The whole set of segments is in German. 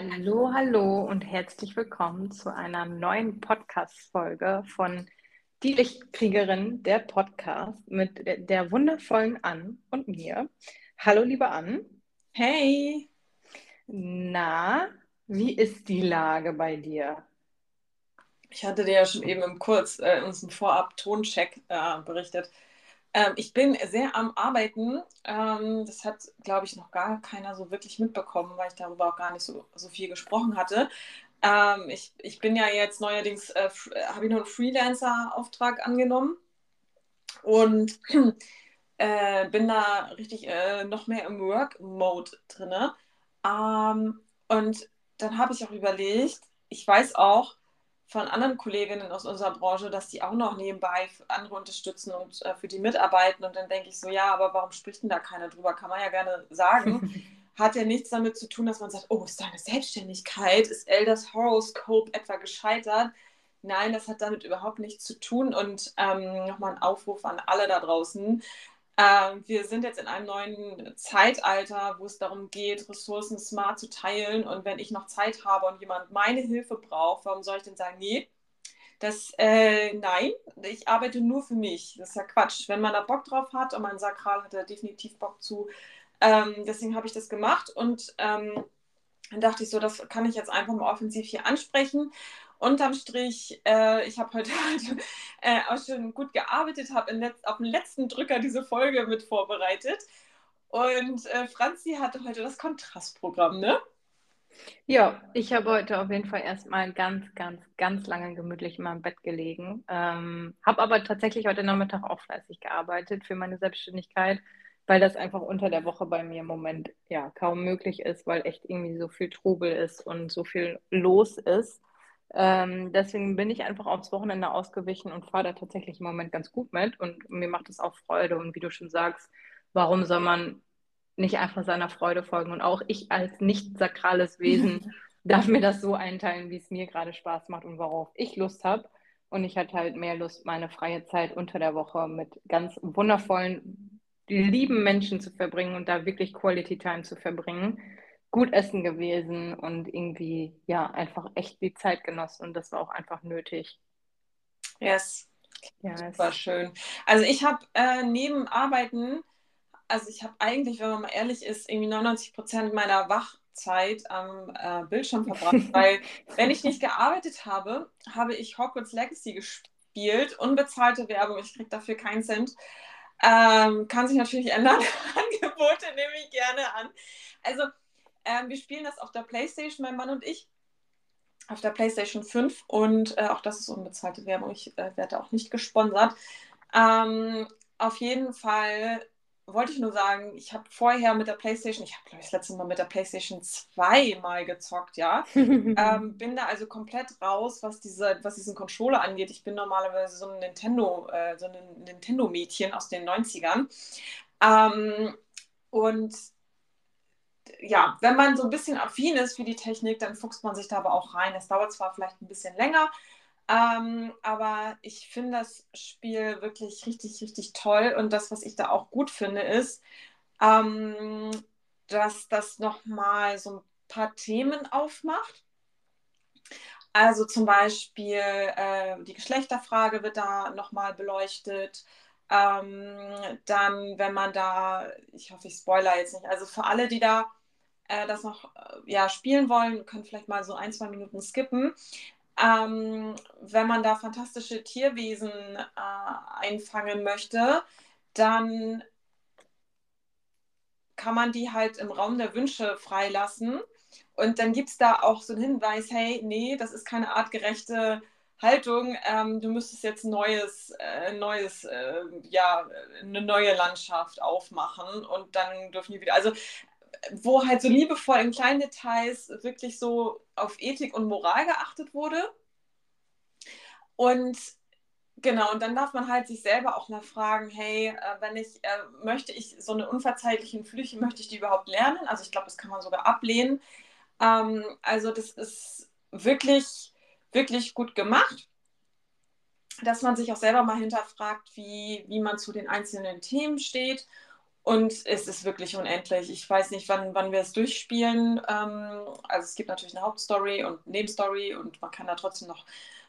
Hallo, hallo und herzlich willkommen zu einer neuen Podcast-Folge von Die Lichtkriegerin, der Podcast mit der wundervollen Ann und mir. Hallo, liebe Ann. Hey. Na, wie ist die Lage bei dir? Ich hatte dir ja schon eben im Kurz äh, uns einen Vorab-Toncheck äh, berichtet. Ähm, ich bin sehr am Arbeiten. Ähm, das hat, glaube ich, noch gar keiner so wirklich mitbekommen, weil ich darüber auch gar nicht so, so viel gesprochen hatte. Ähm, ich, ich bin ja jetzt neuerdings, äh, habe ich noch einen Freelancer-Auftrag angenommen und äh, bin da richtig äh, noch mehr im Work-Mode drin. Ähm, und dann habe ich auch überlegt, ich weiß auch, von anderen Kolleginnen aus unserer Branche, dass die auch noch nebenbei andere unterstützen und äh, für die mitarbeiten. Und dann denke ich so, ja, aber warum spricht denn da keiner drüber? Kann man ja gerne sagen. Hat ja nichts damit zu tun, dass man sagt, oh, ist deine Selbstständigkeit, ist Elders Horoscope etwa gescheitert? Nein, das hat damit überhaupt nichts zu tun. Und ähm, nochmal ein Aufruf an alle da draußen. Ähm, wir sind jetzt in einem neuen Zeitalter, wo es darum geht, Ressourcen smart zu teilen. Und wenn ich noch Zeit habe und jemand meine Hilfe braucht, warum soll ich denn sagen, nee, das, äh, nein, ich arbeite nur für mich. Das ist ja Quatsch. Wenn man da Bock drauf hat und mein Sakral hat da definitiv Bock zu, ähm, deswegen habe ich das gemacht und ähm, dann dachte ich so, das kann ich jetzt einfach mal offensiv hier ansprechen unterm Strich, äh, ich habe heute halt, äh, auch schon gut gearbeitet, habe auf dem letzten Drücker diese Folge mit vorbereitet. Und äh, Franzi hatte heute das Kontrastprogramm, ne? Ja, ich habe heute auf jeden Fall erstmal ganz, ganz, ganz lange gemütlich in meinem Bett gelegen. Ähm, habe aber tatsächlich heute Nachmittag auch fleißig gearbeitet für meine Selbstständigkeit, weil das einfach unter der Woche bei mir im Moment ja kaum möglich ist, weil echt irgendwie so viel Trubel ist und so viel los ist. Ähm, deswegen bin ich einfach aufs Wochenende ausgewichen und fahre da tatsächlich im Moment ganz gut mit und mir macht es auch Freude. Und wie du schon sagst, warum soll man nicht einfach seiner Freude folgen? Und auch ich als nicht sakrales Wesen darf mir das so einteilen, wie es mir gerade Spaß macht und worauf ich Lust habe. Und ich hatte halt mehr Lust, meine freie Zeit unter der Woche mit ganz wundervollen, lieben Menschen zu verbringen und da wirklich Quality Time zu verbringen gut essen gewesen und irgendwie, ja, einfach echt die Zeit genossen und das war auch einfach nötig. Yes. Ja, super schön. Also ich habe äh, neben Arbeiten, also ich habe eigentlich, wenn man mal ehrlich ist, irgendwie 99 Prozent meiner Wachzeit am äh, Bildschirm verbracht, weil wenn ich nicht gearbeitet habe, habe ich Hogwarts Legacy gespielt, unbezahlte Werbung, ich kriege dafür keinen Cent. Ähm, kann sich natürlich ändern. Angebote nehme ich gerne an. Also ähm, wir spielen das auf der PlayStation, mein Mann und ich. Auf der PlayStation 5 und äh, auch das ist unbezahlte Werbung. Ich äh, werde auch nicht gesponsert. Ähm, auf jeden Fall wollte ich nur sagen, ich habe vorher mit der PlayStation, ich habe glaube ich das letzte Mal mit der PlayStation 2 mal gezockt, ja. ähm, bin da also komplett raus, was, diese, was diesen Controller angeht. Ich bin normalerweise so ein Nintendo, äh, so ein Nintendo-Mädchen aus den 90ern. Ähm, und ja, wenn man so ein bisschen affin ist für die Technik, dann fuchst man sich da aber auch rein. Es dauert zwar vielleicht ein bisschen länger, ähm, aber ich finde das Spiel wirklich richtig, richtig toll. Und das, was ich da auch gut finde, ist, ähm, dass das nochmal so ein paar Themen aufmacht. Also zum Beispiel äh, die Geschlechterfrage wird da nochmal beleuchtet. Ähm, dann, wenn man da, ich hoffe, ich spoiler jetzt nicht, also für alle, die da äh, das noch äh, ja, spielen wollen, können vielleicht mal so ein, zwei Minuten skippen. Ähm, wenn man da fantastische Tierwesen äh, einfangen möchte, dann kann man die halt im Raum der Wünsche freilassen. Und dann gibt es da auch so einen Hinweis, hey, nee, das ist keine artgerechte Haltung, ähm, du müsstest jetzt neues, äh, neues, äh, ja, eine neue Landschaft aufmachen und dann dürfen die wieder. Also wo halt so liebevoll in kleinen Details wirklich so auf Ethik und Moral geachtet wurde. Und genau, und dann darf man halt sich selber auch mal fragen, hey, äh, wenn ich, äh, möchte ich so eine unverzeihlichen Flüche, möchte ich die überhaupt lernen? Also ich glaube, das kann man sogar ablehnen. Ähm, also das ist wirklich, wirklich gut gemacht dass man sich auch selber mal hinterfragt, wie, wie man zu den einzelnen Themen steht Und es ist wirklich unendlich. Ich weiß nicht, wann, wann wir es durchspielen. Ähm, also es gibt natürlich eine Hauptstory und Nebenstory und man kann da trotzdem noch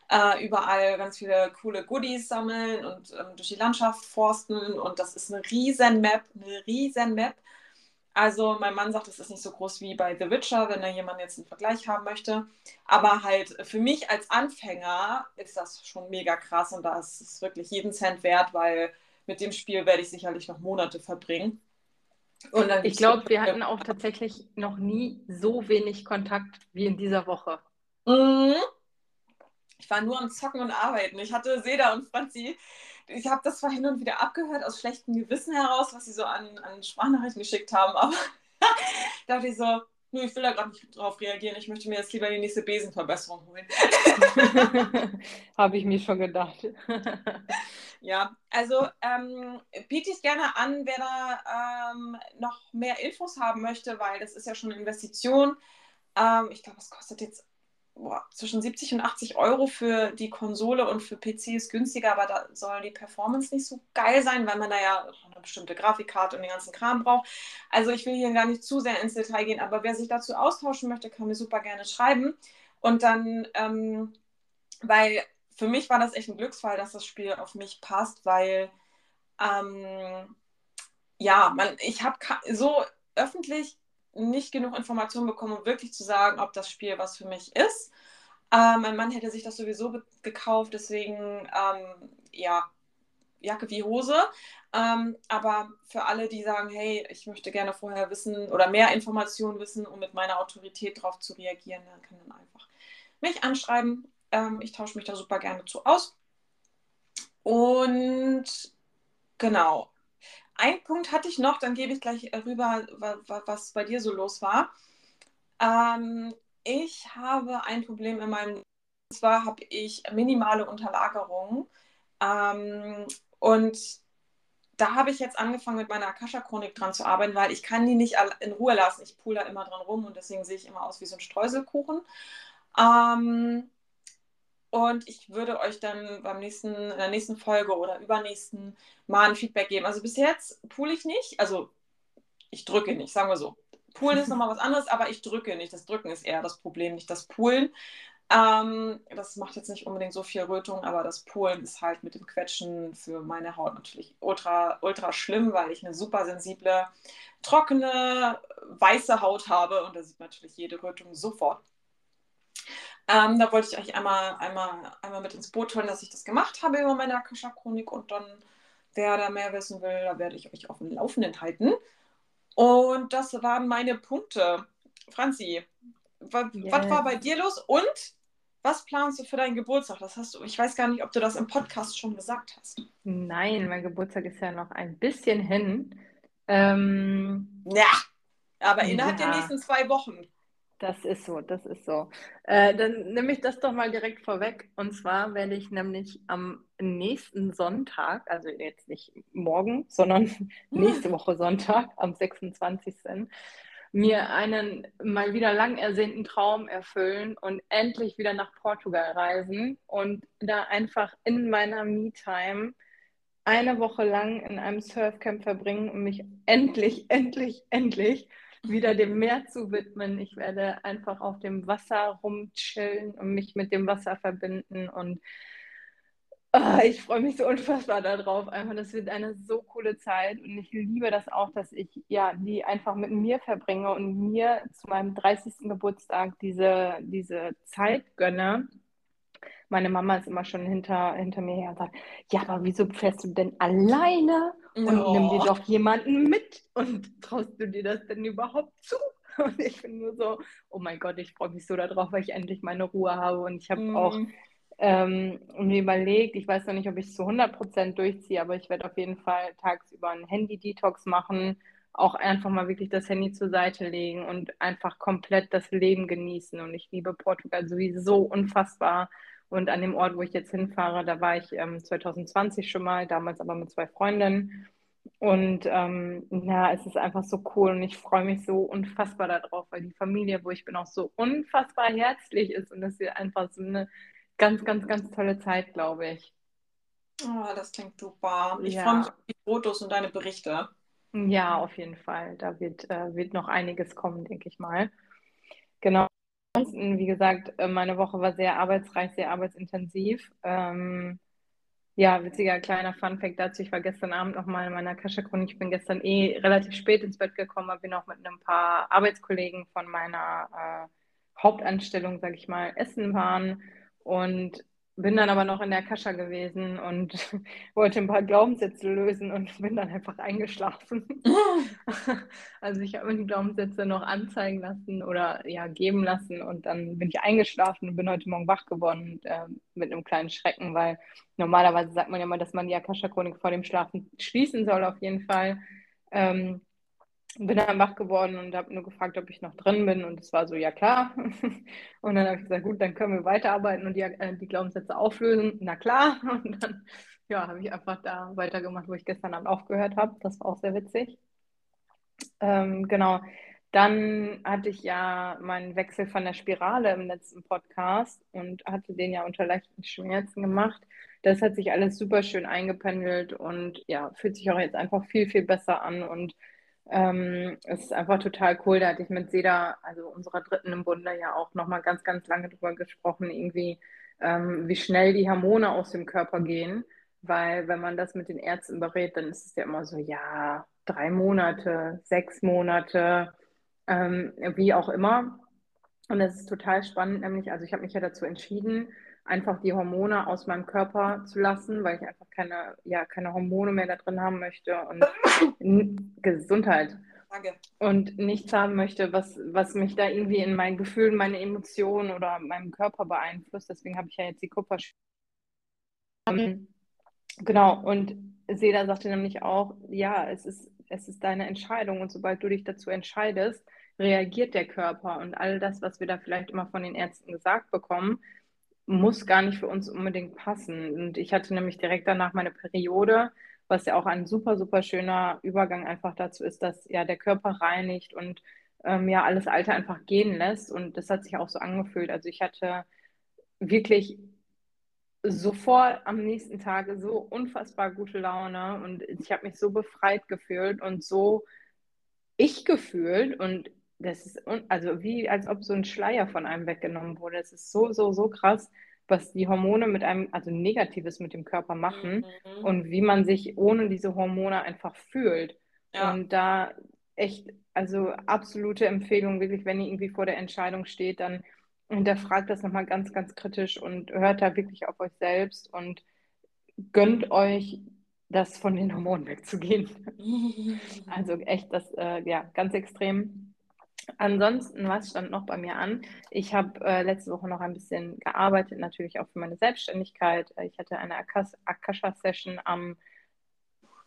äh, überall ganz viele coole Goodies sammeln und ähm, durch die Landschaft forsten. Und das ist eine riesen Map, eine riesen Map. Also mein Mann sagt, es ist nicht so groß wie bei The Witcher, wenn da jemand jetzt einen Vergleich haben möchte. Aber halt für mich als Anfänger ist das schon mega krass und da ist es wirklich jeden Cent wert, weil mit dem Spiel werde ich sicherlich noch Monate verbringen. ich glaube, wir hatten auch tatsächlich noch nie so wenig Kontakt wie in dieser Woche. Mhm. Ich war nur am Zocken und Arbeiten. Ich hatte Seda und Franzi. Ich habe das zwar hin und wieder abgehört aus schlechtem Gewissen heraus, was sie so an, an Sprachnachrichten geschickt haben, aber dachte ich so, nur ich will da gerade nicht drauf reagieren. Ich möchte mir jetzt lieber die nächste Besenverbesserung holen. Habe ich mir schon gedacht. ja, also ähm, biete ich gerne an, wer da ähm, noch mehr Infos haben möchte, weil das ist ja schon eine Investition. Ähm, ich glaube, es kostet jetzt boah, zwischen 70 und 80 Euro für die Konsole und für PC ist günstiger, aber da soll die Performance nicht so geil sein, weil man da ja eine bestimmte Grafikkarte und den ganzen Kram braucht. Also ich will hier gar nicht zu sehr ins Detail gehen, aber wer sich dazu austauschen möchte, kann mir super gerne schreiben. Und dann, ähm, weil für mich war das echt ein Glücksfall, dass das Spiel auf mich passt, weil ähm, ja, man, ich habe so öffentlich nicht genug Informationen bekommen, um wirklich zu sagen, ob das Spiel was für mich ist. Äh, mein Mann hätte sich das sowieso gekauft, deswegen ähm, ja, Jacke wie Hose. Ähm, aber für alle, die sagen, hey, ich möchte gerne vorher wissen oder mehr Informationen wissen, um mit meiner Autorität darauf zu reagieren, dann kann man einfach mich anschreiben. Ähm, ich tausche mich da super gerne zu aus. Und genau, ein Punkt hatte ich noch, dann gebe ich gleich rüber, was bei dir so los war. Ähm, ich habe ein Problem in meinem, und zwar habe ich minimale Unterlagerung. Ähm, und da habe ich jetzt angefangen, mit meiner Akasha-Chronik dran zu arbeiten, weil ich kann die nicht in Ruhe lassen. Ich pule da immer dran rum und deswegen sehe ich immer aus wie so ein Streuselkuchen. Ähm, und ich würde euch dann beim nächsten, in der nächsten Folge oder übernächsten mal ein Feedback geben. Also bis jetzt pool ich nicht, also ich drücke nicht, sagen wir so. Poolen ist nochmal was anderes, aber ich drücke nicht. Das Drücken ist eher das Problem, nicht das Poolen. Ähm, das macht jetzt nicht unbedingt so viel Rötung, aber das Poolen ist halt mit dem Quetschen für meine Haut natürlich ultra, ultra schlimm, weil ich eine super sensible, trockene, weiße Haut habe und da sieht man natürlich jede Rötung sofort. Ähm, da wollte ich euch einmal, einmal, einmal mit ins Boot holen, dass ich das gemacht habe über meine Akasha-Chronik und dann, wer da mehr wissen will, da werde ich euch auf dem Laufenden halten. Und das waren meine Punkte. Franzi, was, yes. was war bei dir los und was planst du für deinen Geburtstag? Das hast du, ich weiß gar nicht, ob du das im Podcast schon gesagt hast. Nein, mein Geburtstag ist ja noch ein bisschen hin. Ähm, ja, aber innerhalb ja. der nächsten zwei Wochen. Das ist so, das ist so. Äh, dann nehme ich das doch mal direkt vorweg. Und zwar werde ich nämlich am nächsten Sonntag, also jetzt nicht morgen, sondern nächste Woche Sonntag, am 26. mir einen mal wieder lang ersehnten Traum erfüllen und endlich wieder nach Portugal reisen und da einfach in meiner Me-Time eine Woche lang in einem Surfcamp verbringen und mich endlich, endlich, endlich wieder dem Meer zu widmen. Ich werde einfach auf dem Wasser rumchillen und mich mit dem Wasser verbinden und oh, ich freue mich so unfassbar darauf. Einfach, das wird eine so coole Zeit und ich liebe das auch, dass ich ja die einfach mit mir verbringe und mir zu meinem 30. Geburtstag diese, diese Zeit gönne meine Mama ist immer schon hinter, hinter mir her und sagt, ja, aber wieso fährst du denn alleine und oh. nimm dir doch jemanden mit und traust du dir das denn überhaupt zu? Und ich bin nur so, oh mein Gott, ich freue mich so darauf, weil ich endlich meine Ruhe habe und ich habe mm. auch ähm, mir überlegt, ich weiß noch nicht, ob ich es zu 100% durchziehe, aber ich werde auf jeden Fall tagsüber einen Handy-Detox machen, auch einfach mal wirklich das Handy zur Seite legen und einfach komplett das Leben genießen. Und ich liebe Portugal sowieso unfassbar. Und an dem Ort, wo ich jetzt hinfahre, da war ich ähm, 2020 schon mal, damals aber mit zwei Freundinnen. Und ähm, ja, es ist einfach so cool und ich freue mich so unfassbar darauf, weil die Familie, wo ich bin, auch so unfassbar herzlich ist und das wird einfach so eine ganz, ganz, ganz tolle Zeit, glaube ich. Oh, das klingt super. Ich ja. freue mich auf die Fotos und deine Berichte. Ja, auf jeden Fall. Da wird, äh, wird noch einiges kommen, denke ich mal. Genau. Ansonsten, wie gesagt, äh, meine Woche war sehr arbeitsreich, sehr arbeitsintensiv. Ähm, ja, witziger kleiner Funfact dazu. Ich war gestern Abend noch mal in meiner Kascha-Chronik. Ich bin gestern eh relativ spät ins Bett gekommen, bin auch mit ein paar Arbeitskollegen von meiner äh, Hauptanstellung, sage ich mal, essen waren. Und bin dann aber noch in der Kascha gewesen und wollte ein paar Glaubenssätze lösen und bin dann einfach eingeschlafen. also ich habe mir die Glaubenssätze noch anzeigen lassen oder ja geben lassen und dann bin ich eingeschlafen und bin heute Morgen wach geworden äh, mit einem kleinen Schrecken, weil normalerweise sagt man ja mal, dass man die Akasha-Chronik vor dem Schlafen schließen soll auf jeden Fall. Ähm, bin dann wach geworden und habe nur gefragt, ob ich noch drin bin. Und es war so, ja klar. Und dann habe ich gesagt, gut, dann können wir weiterarbeiten und die, äh, die Glaubenssätze auflösen. Na klar. Und dann ja, habe ich einfach da weitergemacht, wo ich gestern Abend aufgehört habe. Das war auch sehr witzig. Ähm, genau. Dann hatte ich ja meinen Wechsel von der Spirale im letzten Podcast und hatte den ja unter leichten Schmerzen gemacht. Das hat sich alles super schön eingependelt und ja, fühlt sich auch jetzt einfach viel, viel besser an und ähm, es ist einfach total cool. Da hatte ich mit Seda, also unserer Dritten im Bunde, ja auch nochmal ganz, ganz lange drüber gesprochen, irgendwie, ähm, wie schnell die Hormone aus dem Körper gehen. Weil wenn man das mit den Ärzten berät, dann ist es ja immer so, ja, drei Monate, sechs Monate, ähm, wie auch immer. Und das ist total spannend, nämlich, also ich habe mich ja dazu entschieden, einfach die Hormone aus meinem Körper zu lassen, weil ich einfach keine, ja, keine Hormone mehr da drin haben möchte und Gesundheit. Danke. Und nichts haben möchte, was, was mich da irgendwie in meinen Gefühlen, meine Emotionen oder meinem Körper beeinflusst. Deswegen habe ich ja jetzt die Kupfer. Mhm. Genau, und Seda sagte nämlich auch, ja, es ist, es ist deine Entscheidung und sobald du dich dazu entscheidest, reagiert der Körper und all das, was wir da vielleicht immer von den Ärzten gesagt bekommen, muss gar nicht für uns unbedingt passen. Und ich hatte nämlich direkt danach meine Periode, was ja auch ein super, super schöner Übergang einfach dazu ist, dass ja der Körper reinigt und ähm, ja alles Alte einfach gehen lässt. Und das hat sich auch so angefühlt. Also ich hatte wirklich sofort am nächsten Tag so unfassbar gute Laune und ich habe mich so befreit gefühlt und so ich gefühlt und das ist also wie als ob so ein Schleier von einem weggenommen wurde. Es ist so, so, so krass, was die Hormone mit einem, also Negatives mit dem Körper machen mhm. und wie man sich ohne diese Hormone einfach fühlt. Ja. Und da echt, also absolute Empfehlung, wirklich, wenn ihr irgendwie vor der Entscheidung steht, dann hinterfragt das nochmal ganz, ganz kritisch und hört da wirklich auf euch selbst und gönnt euch das von den Hormonen wegzugehen. also echt das, äh, ja, ganz extrem. Ansonsten, was stand noch bei mir an? Ich habe äh, letzte Woche noch ein bisschen gearbeitet, natürlich auch für meine Selbstständigkeit. Äh, ich hatte eine Akasha-Session am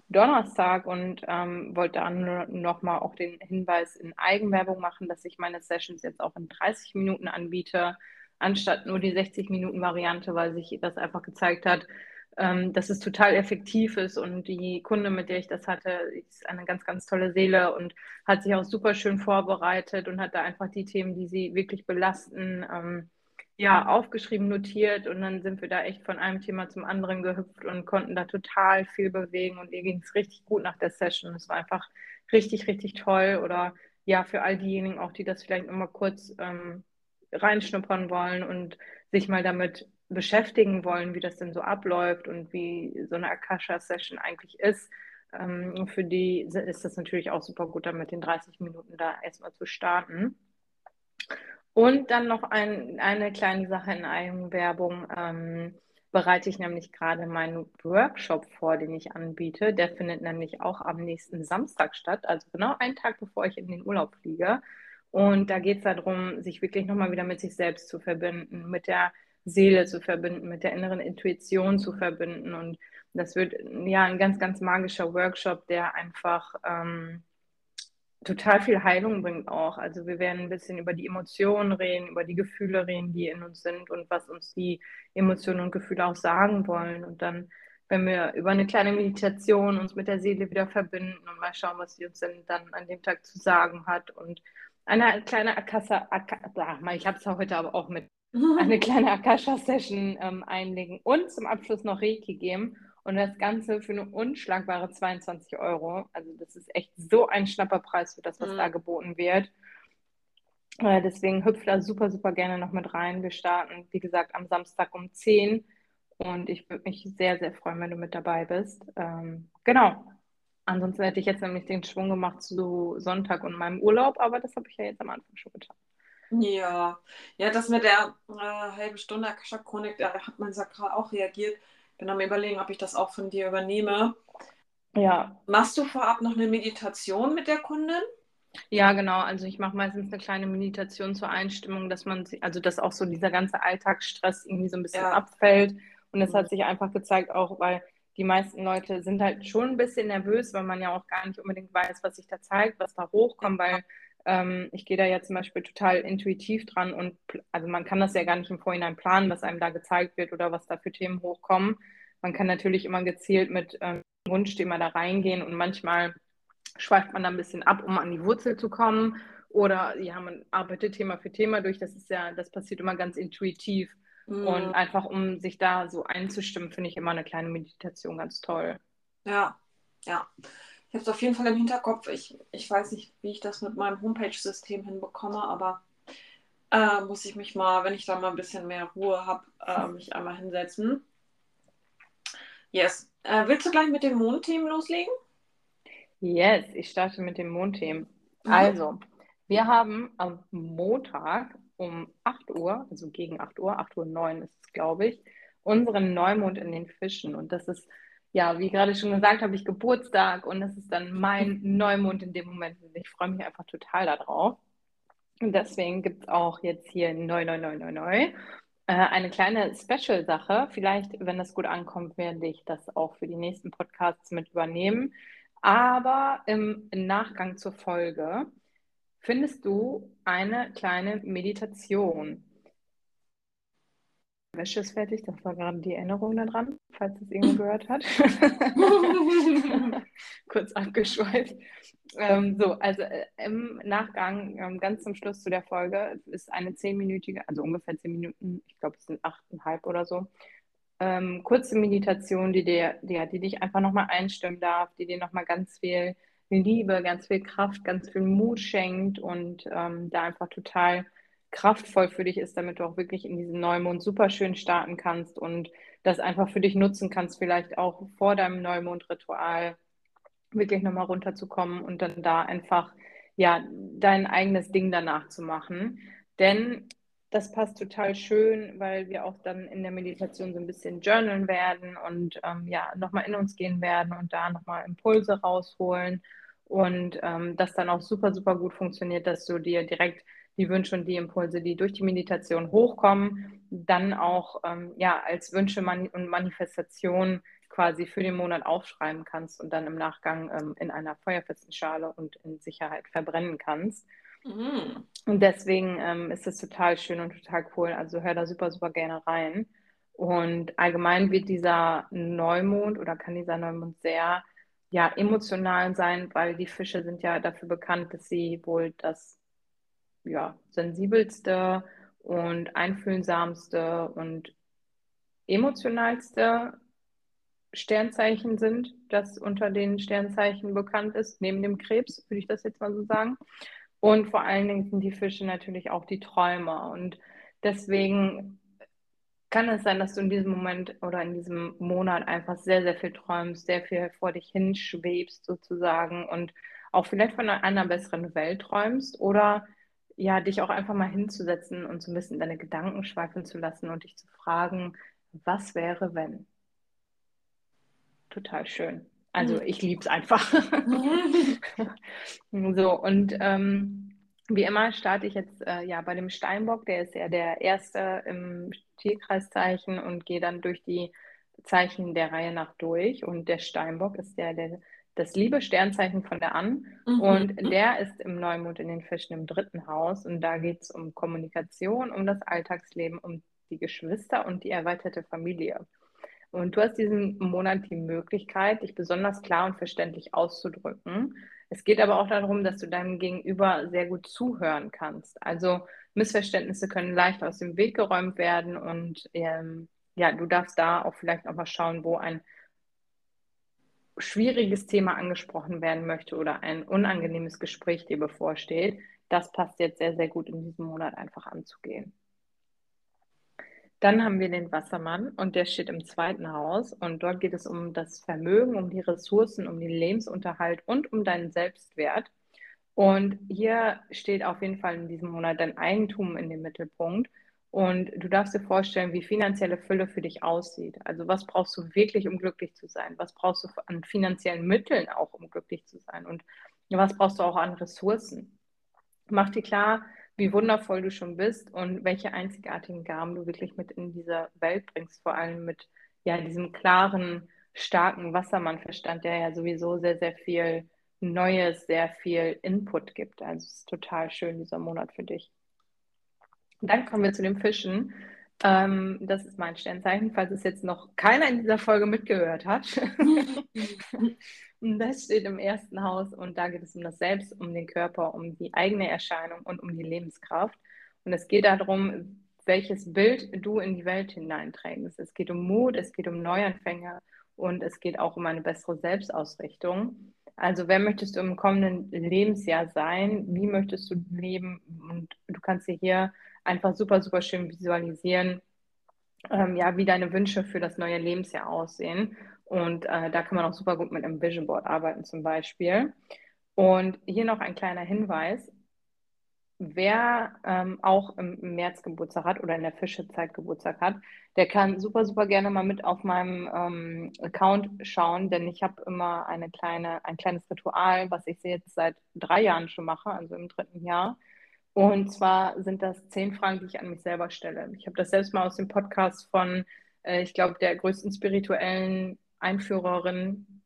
Donnerstag und ähm, wollte dann nochmal auch den Hinweis in Eigenwerbung machen, dass ich meine Sessions jetzt auch in 30 Minuten anbiete, anstatt nur die 60 Minuten Variante, weil sich das einfach gezeigt hat, ähm, dass es total effektiv ist und die Kunde, mit der ich das hatte, ist eine ganz, ganz tolle Seele und hat sich auch super schön vorbereitet und hat da einfach die Themen, die sie wirklich belasten, ähm, ja, aufgeschrieben, notiert und dann sind wir da echt von einem Thema zum anderen gehüpft und konnten da total viel bewegen und ihr ging es richtig gut nach der Session. Es war einfach richtig, richtig toll oder ja, für all diejenigen auch, die das vielleicht nochmal kurz ähm, reinschnuppern wollen und sich mal damit beschäftigen wollen, wie das denn so abläuft und wie so eine Akasha-Session eigentlich ist, ähm, für die ist das natürlich auch super gut, dann mit den 30 Minuten da erstmal zu starten. Und dann noch ein, eine kleine Sache in Eigenwerbung. Ähm, bereite ich nämlich gerade meinen Workshop vor, den ich anbiete. Der findet nämlich auch am nächsten Samstag statt, also genau einen Tag bevor ich in den Urlaub fliege. Und da geht es darum, sich wirklich nochmal wieder mit sich selbst zu verbinden, mit der Seele zu verbinden, mit der inneren Intuition zu verbinden. Und das wird ja ein ganz, ganz magischer Workshop, der einfach ähm, total viel Heilung bringt auch. Also wir werden ein bisschen über die Emotionen reden, über die Gefühle reden, die in uns sind und was uns die Emotionen und Gefühle auch sagen wollen. Und dann, wenn wir über eine kleine Meditation uns mit der Seele wieder verbinden und mal schauen, was sie uns denn dann an dem Tag zu sagen hat und eine kleine Akassa, Ak ich habe es heute aber auch mit eine kleine Akasha-Session ähm, einlegen und zum Abschluss noch Reiki geben. Und das Ganze für eine unschlagbare 22 Euro. Also das ist echt so ein schnapper Preis für das, was mhm. da geboten wird. Äh, deswegen hüpft da super, super gerne noch mit rein. Wir starten, wie gesagt, am Samstag um 10 und ich würde mich sehr, sehr freuen, wenn du mit dabei bist. Ähm, genau. Ansonsten hätte ich jetzt nämlich den Schwung gemacht zu Sonntag und meinem Urlaub, aber das habe ich ja jetzt am Anfang schon getan. Ja, ja, das mit der äh, halben Stunde Akasha-Chronik, da hat mein Sakral auch reagiert. Ich bin am überlegen, ob ich das auch von dir übernehme. Ja. Machst du vorab noch eine Meditation mit der Kundin? Ja, genau. Also ich mache meistens eine kleine Meditation zur Einstimmung, dass man, also dass auch so dieser ganze Alltagsstress irgendwie so ein bisschen ja. abfällt. Und das hat mhm. sich einfach gezeigt, auch weil die meisten Leute sind halt schon ein bisschen nervös, weil man ja auch gar nicht unbedingt weiß, was sich da zeigt, was da hochkommt, weil ähm, ich gehe da ja zum Beispiel total intuitiv dran und also man kann das ja gar nicht im Vorhinein planen, was einem da gezeigt wird oder was da für Themen hochkommen. Man kann natürlich immer gezielt mit ähm, Wunschthema da reingehen und manchmal schweift man da ein bisschen ab, um an die Wurzel zu kommen. Oder ja, man arbeitet Thema für Thema durch. Das ist ja, das passiert immer ganz intuitiv. Mhm. Und einfach, um sich da so einzustimmen, finde ich immer eine kleine Meditation ganz toll. Ja, ja. Ich habe es auf jeden Fall im Hinterkopf. Ich, ich weiß nicht, wie ich das mit meinem Homepage-System hinbekomme, aber äh, muss ich mich mal, wenn ich da mal ein bisschen mehr Ruhe habe, äh, mich einmal hinsetzen. Yes. Äh, willst du gleich mit dem Mondthemen loslegen? Yes, ich starte mit dem Mondthemen. Mhm. Also, wir haben am Montag um 8 Uhr, also gegen 8 Uhr, 8 Uhr 9 ist es, glaube ich, unseren Neumond in den Fischen. Und das ist, ja, wie gerade schon gesagt, habe ich Geburtstag und das ist dann mein Neumond in dem Moment. Ich freue mich einfach total darauf. Und deswegen gibt es auch jetzt hier neu, neu, neu, neu, neu. Äh, eine kleine Special-Sache. Vielleicht, wenn das gut ankommt, werde ich das auch für die nächsten Podcasts mit übernehmen. Aber im Nachgang zur Folge findest du eine kleine Meditation. Wäsche ist fertig, das war gerade die Erinnerung daran, falls es irgendwo gehört hat. Kurz abgeschweift. Ähm, so, also äh, im Nachgang, ähm, ganz zum Schluss zu der Folge, ist eine zehnminütige, also ungefähr zehn Minuten, ich glaube, es sind achteinhalb oder so, ähm, kurze Meditation, die, dir, die, die dich einfach nochmal einstimmen darf, die dir nochmal ganz viel Liebe, ganz viel Kraft, ganz viel Mut schenkt und ähm, da einfach total kraftvoll für dich ist, damit du auch wirklich in diesen Neumond super schön starten kannst und das einfach für dich nutzen kannst, vielleicht auch vor deinem Neumondritual wirklich nochmal runterzukommen und dann da einfach ja dein eigenes Ding danach zu machen. Denn das passt total schön, weil wir auch dann in der Meditation so ein bisschen journalen werden und ähm, ja, nochmal in uns gehen werden und da nochmal Impulse rausholen. Und ähm, das dann auch super, super gut funktioniert, dass du dir direkt die Wünsche und die Impulse, die durch die Meditation hochkommen, dann auch ähm, ja, als Wünsche und Manifestation quasi für den Monat aufschreiben kannst und dann im Nachgang ähm, in einer feuerfesten Schale und in Sicherheit verbrennen kannst. Mhm. Und deswegen ähm, ist es total schön und total cool. Also hör da super, super gerne rein. Und allgemein wird dieser Neumond oder kann dieser Neumond sehr ja, emotional sein, weil die Fische sind ja dafür bekannt, dass sie wohl das ja, sensibelste und einfühlsamste und emotionalste Sternzeichen sind, das unter den Sternzeichen bekannt ist, neben dem Krebs, würde ich das jetzt mal so sagen. Und vor allen Dingen sind die Fische natürlich auch die Träumer. Und deswegen kann es sein, dass du in diesem Moment oder in diesem Monat einfach sehr, sehr viel träumst, sehr viel vor dich hinschwebst sozusagen und auch vielleicht von einer besseren Welt träumst oder ja, dich auch einfach mal hinzusetzen und so ein bisschen deine Gedanken schweifen zu lassen und dich zu fragen, was wäre, wenn? Total schön. Also mhm. ich liebe es einfach. so, und ähm, wie immer starte ich jetzt äh, ja bei dem Steinbock, der ist ja der erste im Tierkreiszeichen und gehe dann durch die Zeichen der Reihe nach durch. Und der Steinbock ist ja der, das liebe Sternzeichen von der An. Mhm. Und der ist im Neumond in den Fischen im dritten Haus. Und da geht es um Kommunikation, um das Alltagsleben, um die Geschwister und die erweiterte Familie. Und du hast diesen Monat die Möglichkeit, dich besonders klar und verständlich auszudrücken. Es geht aber auch darum, dass du deinem Gegenüber sehr gut zuhören kannst. Also Missverständnisse können leicht aus dem Weg geräumt werden und ähm, ja, du darfst da auch vielleicht auch mal schauen, wo ein schwieriges Thema angesprochen werden möchte oder ein unangenehmes Gespräch dir bevorsteht, das passt jetzt sehr, sehr gut in diesem Monat einfach anzugehen. Dann haben wir den Wassermann und der steht im zweiten Haus und dort geht es um das Vermögen, um die Ressourcen, um den Lebensunterhalt und um deinen Selbstwert. Und hier steht auf jeden Fall in diesem Monat dein Eigentum in dem Mittelpunkt. Und du darfst dir vorstellen, wie finanzielle Fülle für dich aussieht. Also was brauchst du wirklich, um glücklich zu sein? Was brauchst du an finanziellen Mitteln auch, um glücklich zu sein? Und was brauchst du auch an Ressourcen? Mach dir klar, wie wundervoll du schon bist und welche einzigartigen Gaben du wirklich mit in diese Welt bringst, vor allem mit ja, diesem klaren, starken Wassermannverstand, der ja sowieso sehr, sehr viel Neues, sehr viel Input gibt. Also es ist total schön, dieser Monat für dich. Dann kommen wir zu den Fischen. Ähm, das ist mein Sternzeichen, falls es jetzt noch keiner in dieser Folge mitgehört hat. das steht im ersten Haus und da geht es um das Selbst, um den Körper, um die eigene Erscheinung und um die Lebenskraft. Und es geht darum, welches Bild du in die Welt hineinträgst. Es geht um Mut, es geht um Neuanfänge und es geht auch um eine bessere Selbstausrichtung. Also wer möchtest du im kommenden Lebensjahr sein? Wie möchtest du leben? Und du kannst dir hier einfach super, super schön visualisieren, ähm, ja, wie deine Wünsche für das neue Lebensjahr aussehen. Und äh, da kann man auch super gut mit einem Vision Board arbeiten zum Beispiel. Und hier noch ein kleiner Hinweis. Wer ähm, auch im März Geburtstag hat oder in der Fischezeit Geburtstag hat, der kann super, super gerne mal mit auf meinem ähm, Account schauen, denn ich habe immer eine kleine, ein kleines Ritual, was ich jetzt seit drei Jahren schon mache, also im dritten Jahr. Und zwar sind das zehn Fragen, die ich an mich selber stelle. Ich habe das selbst mal aus dem Podcast von, äh, ich glaube, der größten spirituellen Einführerin,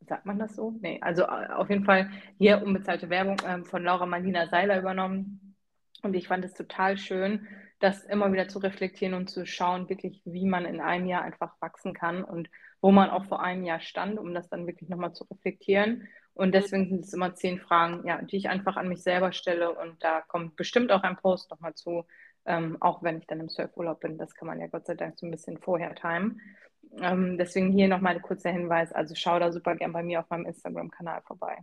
sagt man das so? Nee, also äh, auf jeden Fall hier unbezahlte Werbung ähm, von Laura Marlina Seiler übernommen. Und ich fand es total schön, das immer wieder zu reflektieren und zu schauen, wirklich, wie man in einem Jahr einfach wachsen kann und wo man auch vor einem Jahr stand, um das dann wirklich nochmal zu reflektieren. Und deswegen sind es immer zehn Fragen, ja, die ich einfach an mich selber stelle. Und da kommt bestimmt auch ein Post nochmal zu, ähm, auch wenn ich dann im Surfurlaub bin. Das kann man ja Gott sei Dank so ein bisschen vorher timen. Ähm, deswegen hier nochmal ein kurzer Hinweis. Also schau da super gern bei mir auf meinem Instagram-Kanal vorbei.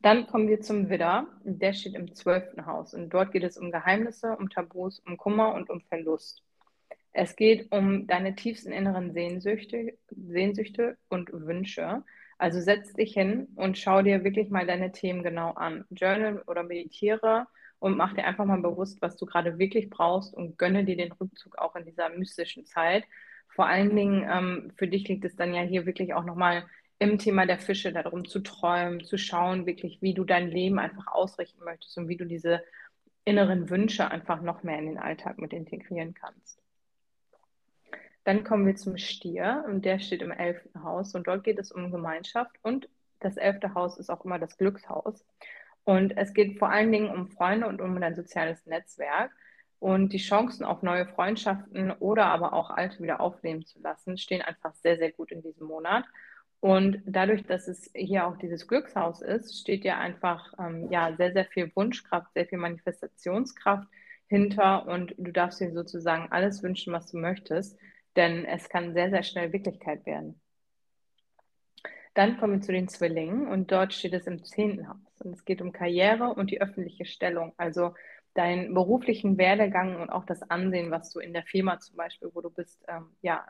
Dann kommen wir zum Widder. Der steht im zwölften Haus und dort geht es um Geheimnisse, um Tabus, um Kummer und um Verlust. Es geht um deine tiefsten inneren Sehnsüchte, Sehnsüchte und Wünsche. Also setz dich hin und schau dir wirklich mal deine Themen genau an. Journal oder meditiere und mach dir einfach mal bewusst, was du gerade wirklich brauchst und gönne dir den Rückzug auch in dieser mystischen Zeit. Vor allen Dingen ähm, für dich liegt es dann ja hier wirklich auch nochmal im Thema der Fische darum zu träumen, zu schauen, wirklich, wie du dein Leben einfach ausrichten möchtest und wie du diese inneren Wünsche einfach noch mehr in den Alltag mit integrieren kannst. Dann kommen wir zum Stier und der steht im elften Haus und dort geht es um Gemeinschaft und das elfte Haus ist auch immer das Glückshaus. Und es geht vor allen Dingen um Freunde und um ein soziales Netzwerk. Und die Chancen auf neue Freundschaften oder aber auch alte wieder aufleben zu lassen, stehen einfach sehr, sehr gut in diesem Monat. Und dadurch, dass es hier auch dieses Glückshaus ist, steht ja einfach ähm, ja, sehr, sehr viel Wunschkraft, sehr viel Manifestationskraft hinter und du darfst dir sozusagen alles wünschen, was du möchtest, denn es kann sehr, sehr schnell Wirklichkeit werden. Dann kommen wir zu den Zwillingen und dort steht es im zehnten Haus. Und es geht um Karriere und die öffentliche Stellung, also deinen beruflichen Werdegang und auch das Ansehen, was du in der Firma zum Beispiel, wo du bist, ähm, ja,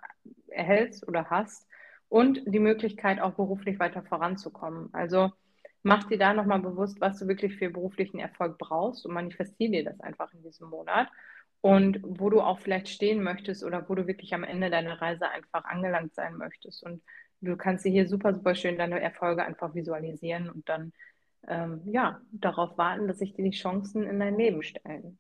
erhältst oder hast und die Möglichkeit auch beruflich weiter voranzukommen. Also mach dir da nochmal bewusst, was du wirklich für beruflichen Erfolg brauchst und manifestiere dir das einfach in diesem Monat und wo du auch vielleicht stehen möchtest oder wo du wirklich am Ende deiner Reise einfach angelangt sein möchtest und du kannst dir hier super, super schön deine Erfolge einfach visualisieren und dann ähm, ja, darauf warten, dass sich dir die Chancen in dein Leben stellen.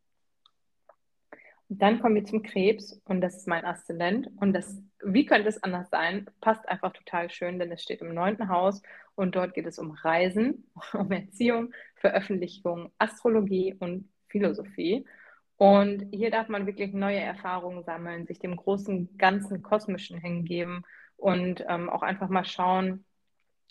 Dann kommen wir zum Krebs und das ist mein Aszendent. Und das, wie könnte es anders sein, passt einfach total schön, denn es steht im neunten Haus und dort geht es um Reisen, um Erziehung, Veröffentlichung, Astrologie und Philosophie. Und hier darf man wirklich neue Erfahrungen sammeln, sich dem großen, ganzen Kosmischen hingeben und ähm, auch einfach mal schauen,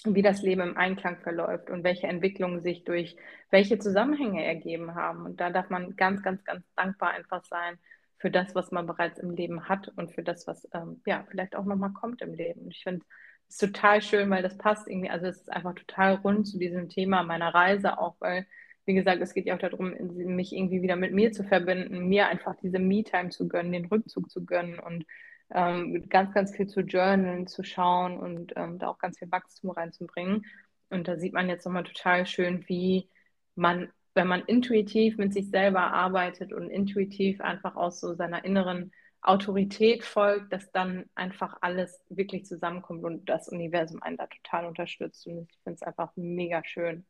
wie das Leben im Einklang verläuft und welche Entwicklungen sich durch welche Zusammenhänge ergeben haben. Und da darf man ganz, ganz, ganz dankbar einfach sein für das, was man bereits im Leben hat und für das, was ähm, ja vielleicht auch nochmal kommt im Leben. Und ich finde ist total schön, weil das passt irgendwie, also es ist einfach total rund zu diesem Thema meiner Reise auch, weil, wie gesagt, es geht ja auch darum, mich irgendwie wieder mit mir zu verbinden, mir einfach diese Me-Time zu gönnen, den Rückzug zu gönnen und ähm, ganz, ganz viel zu journalen, zu schauen und ähm, da auch ganz viel Wachstum reinzubringen. Und da sieht man jetzt nochmal total schön, wie man, wenn man intuitiv mit sich selber arbeitet und intuitiv einfach aus so seiner inneren Autorität folgt, dass dann einfach alles wirklich zusammenkommt und das Universum einen da total unterstützt. Und ich finde es einfach mega schön.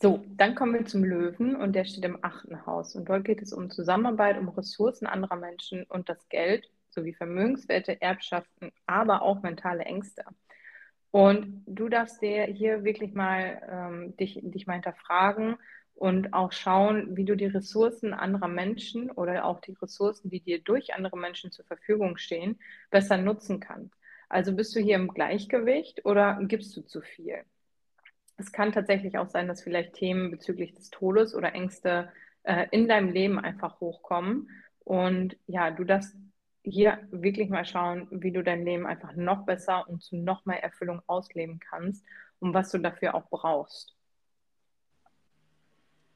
So, dann kommen wir zum Löwen und der steht im achten Haus. Und dort geht es um Zusammenarbeit, um Ressourcen anderer Menschen und das Geld sowie Vermögenswerte, Erbschaften, aber auch mentale Ängste. Und du darfst dir hier wirklich mal ähm, dich, dich mal hinterfragen und auch schauen, wie du die Ressourcen anderer Menschen oder auch die Ressourcen, die dir durch andere Menschen zur Verfügung stehen, besser nutzen kannst. Also bist du hier im Gleichgewicht oder gibst du zu viel? Es kann tatsächlich auch sein, dass vielleicht Themen bezüglich des Todes oder Ängste äh, in deinem Leben einfach hochkommen. Und ja, du darfst hier wirklich mal schauen, wie du dein Leben einfach noch besser und zu noch mehr Erfüllung ausleben kannst und was du dafür auch brauchst.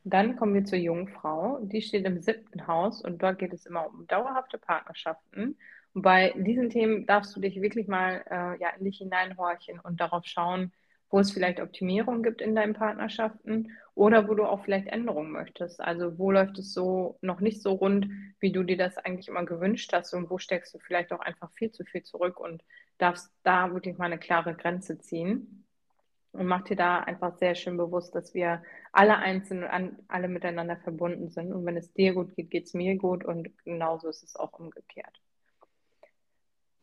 Dann kommen wir zur Jungfrau. Die steht im siebten Haus und dort geht es immer um dauerhafte Partnerschaften. Und bei diesen Themen darfst du dich wirklich mal äh, ja, in dich hineinhorchen und darauf schauen, wo es vielleicht Optimierung gibt in deinen Partnerschaften oder wo du auch vielleicht Änderungen möchtest. Also wo läuft es so noch nicht so rund, wie du dir das eigentlich immer gewünscht hast und wo steckst du vielleicht auch einfach viel zu viel zurück und darfst da wirklich mal eine klare Grenze ziehen. Und mach dir da einfach sehr schön bewusst, dass wir alle einzeln und alle miteinander verbunden sind. Und wenn es dir gut geht, geht es mir gut und genauso ist es auch umgekehrt.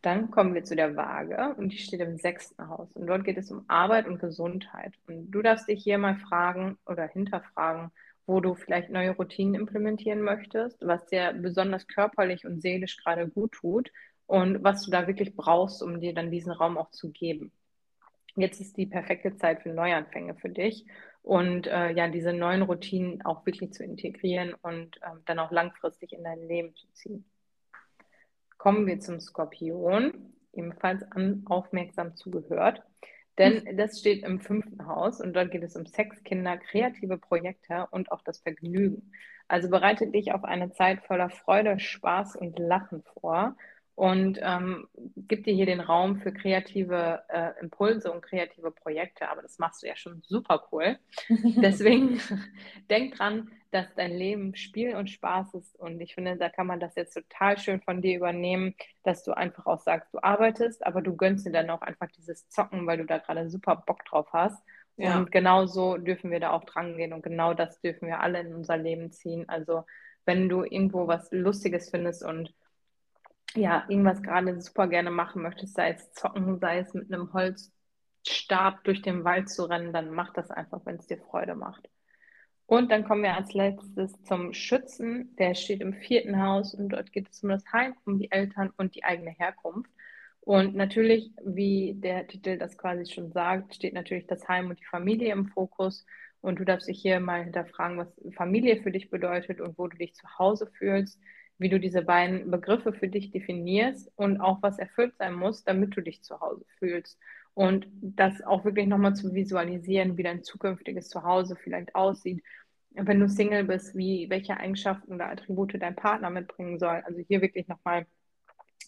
Dann kommen wir zu der Waage und die steht im sechsten Haus. Und dort geht es um Arbeit und Gesundheit. Und du darfst dich hier mal fragen oder hinterfragen, wo du vielleicht neue Routinen implementieren möchtest, was dir besonders körperlich und seelisch gerade gut tut und was du da wirklich brauchst, um dir dann diesen Raum auch zu geben. Jetzt ist die perfekte Zeit für Neuanfänge für dich und äh, ja, diese neuen Routinen auch wirklich zu integrieren und äh, dann auch langfristig in dein Leben zu ziehen. Kommen wir zum Skorpion, ebenfalls an, aufmerksam zugehört. Denn das steht im fünften Haus und dort geht es um Sex, Kinder, kreative Projekte und auch das Vergnügen. Also bereite dich auf eine Zeit voller Freude, Spaß und Lachen vor und ähm, gib dir hier den Raum für kreative äh, Impulse und kreative Projekte. Aber das machst du ja schon super cool. Deswegen denk dran, dass dein Leben Spiel und Spaß ist. Und ich finde, da kann man das jetzt total schön von dir übernehmen, dass du einfach auch sagst, du arbeitest, aber du gönnst dir dann auch einfach dieses Zocken, weil du da gerade super Bock drauf hast. Ja. Und genau so dürfen wir da auch dran gehen und genau das dürfen wir alle in unser Leben ziehen. Also wenn du irgendwo was Lustiges findest und ja, irgendwas gerade super gerne machen möchtest, sei es zocken, sei es mit einem Holzstab durch den Wald zu rennen, dann mach das einfach, wenn es dir Freude macht. Und dann kommen wir als letztes zum Schützen. Der steht im vierten Haus und dort geht es um das Heim, um die Eltern und die eigene Herkunft. Und natürlich, wie der Titel das quasi schon sagt, steht natürlich das Heim und die Familie im Fokus. Und du darfst dich hier mal hinterfragen, was Familie für dich bedeutet und wo du dich zu Hause fühlst wie du diese beiden Begriffe für dich definierst und auch was erfüllt sein muss, damit du dich zu Hause fühlst. Und das auch wirklich nochmal zu visualisieren, wie dein zukünftiges Zuhause vielleicht aussieht. Wenn du Single bist, wie, welche Eigenschaften oder Attribute dein Partner mitbringen soll. Also hier wirklich nochmal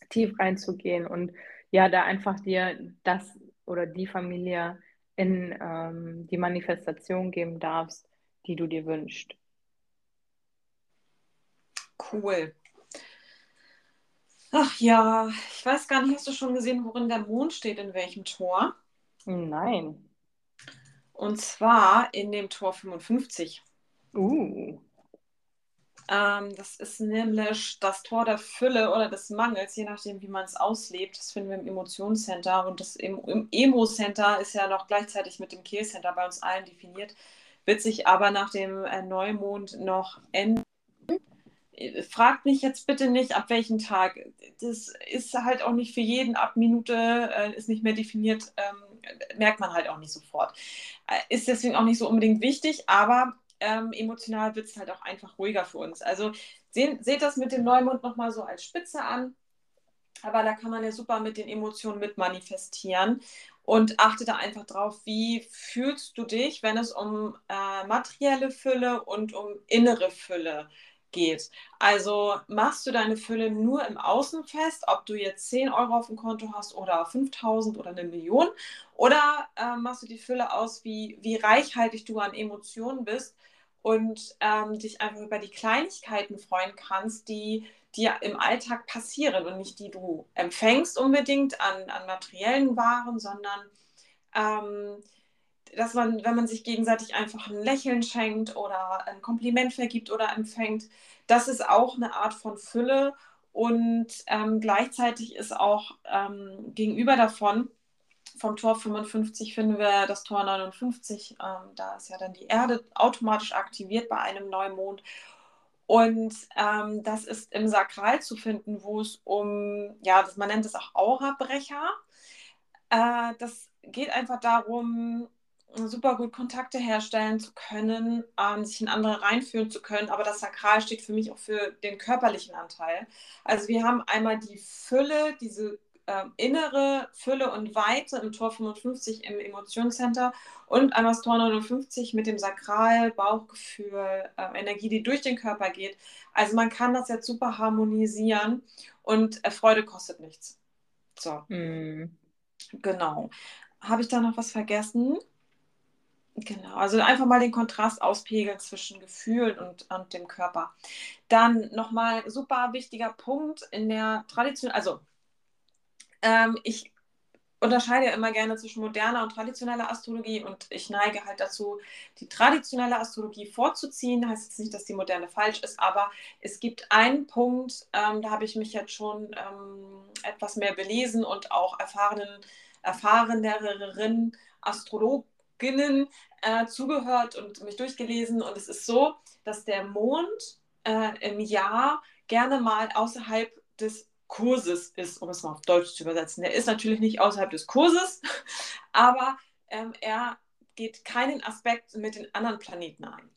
tief reinzugehen und ja, da einfach dir das oder die Familie in ähm, die Manifestation geben darfst, die du dir wünschst. Cool. Ach ja, ich weiß gar nicht, hast du schon gesehen, worin der Mond steht, in welchem Tor? Nein. Und zwar in dem Tor 55. Uh. Ähm, das ist nämlich das Tor der Fülle oder des Mangels, je nachdem, wie man es auslebt. Das finden wir im Emotionscenter. Und das im, im Emo-Center ist ja noch gleichzeitig mit dem Kehl-Center bei uns allen definiert, wird sich aber nach dem äh, Neumond noch ändern fragt mich jetzt bitte nicht, ab welchem Tag. Das ist halt auch nicht für jeden, ab Minute äh, ist nicht mehr definiert, ähm, merkt man halt auch nicht sofort. Äh, ist deswegen auch nicht so unbedingt wichtig, aber ähm, emotional wird es halt auch einfach ruhiger für uns. Also sehen, seht das mit dem Neumond nochmal so als Spitze an. Aber da kann man ja super mit den Emotionen mit manifestieren und achte da einfach drauf, wie fühlst du dich, wenn es um äh, materielle Fülle und um innere Fülle geht. Also machst du deine Fülle nur im Außen fest, ob du jetzt 10 Euro auf dem Konto hast oder 5000 oder eine Million, oder äh, machst du die Fülle aus, wie, wie reichhaltig du an Emotionen bist und ähm, dich einfach über die Kleinigkeiten freuen kannst, die dir im Alltag passieren und nicht die du empfängst unbedingt an, an materiellen Waren, sondern ähm, dass man, wenn man sich gegenseitig einfach ein Lächeln schenkt oder ein Kompliment vergibt oder empfängt, das ist auch eine Art von Fülle. Und ähm, gleichzeitig ist auch ähm, gegenüber davon, vom Tor 55 finden wir das Tor 59, ähm, da ist ja dann die Erde automatisch aktiviert bei einem Neumond und ähm, das ist im Sakral zu finden, wo es um, ja, das, man nennt es auch Aurabrecher. Äh, das geht einfach darum, super gut Kontakte herstellen zu können, ähm, sich in andere reinführen zu können. Aber das Sakral steht für mich auch für den körperlichen Anteil. Also wir haben einmal die Fülle, diese äh, innere Fülle und Weite im Tor 55 im Emotionscenter und einmal das Tor 59 mit dem Sakral, Bauchgefühl, äh, Energie, die durch den Körper geht. Also man kann das jetzt super harmonisieren und äh, Freude kostet nichts. So. Mm. Genau. Habe ich da noch was vergessen? Genau, also einfach mal den Kontrast auspegeln zwischen Gefühlen und, und dem Körper. Dann nochmal super wichtiger Punkt in der Tradition, also ähm, ich unterscheide ja immer gerne zwischen moderner und traditioneller Astrologie und ich neige halt dazu, die traditionelle Astrologie vorzuziehen. Heißt jetzt nicht, dass die moderne falsch ist, aber es gibt einen Punkt, ähm, da habe ich mich jetzt schon ähm, etwas mehr belesen und auch erfahrenen, erfahreneren Astrologinnen äh, zugehört und mich durchgelesen. Und es ist so, dass der Mond äh, im Jahr gerne mal außerhalb des Kurses ist, um es mal auf Deutsch zu übersetzen. Der ist natürlich nicht außerhalb des Kurses, aber ähm, er geht keinen Aspekt mit den anderen Planeten ein.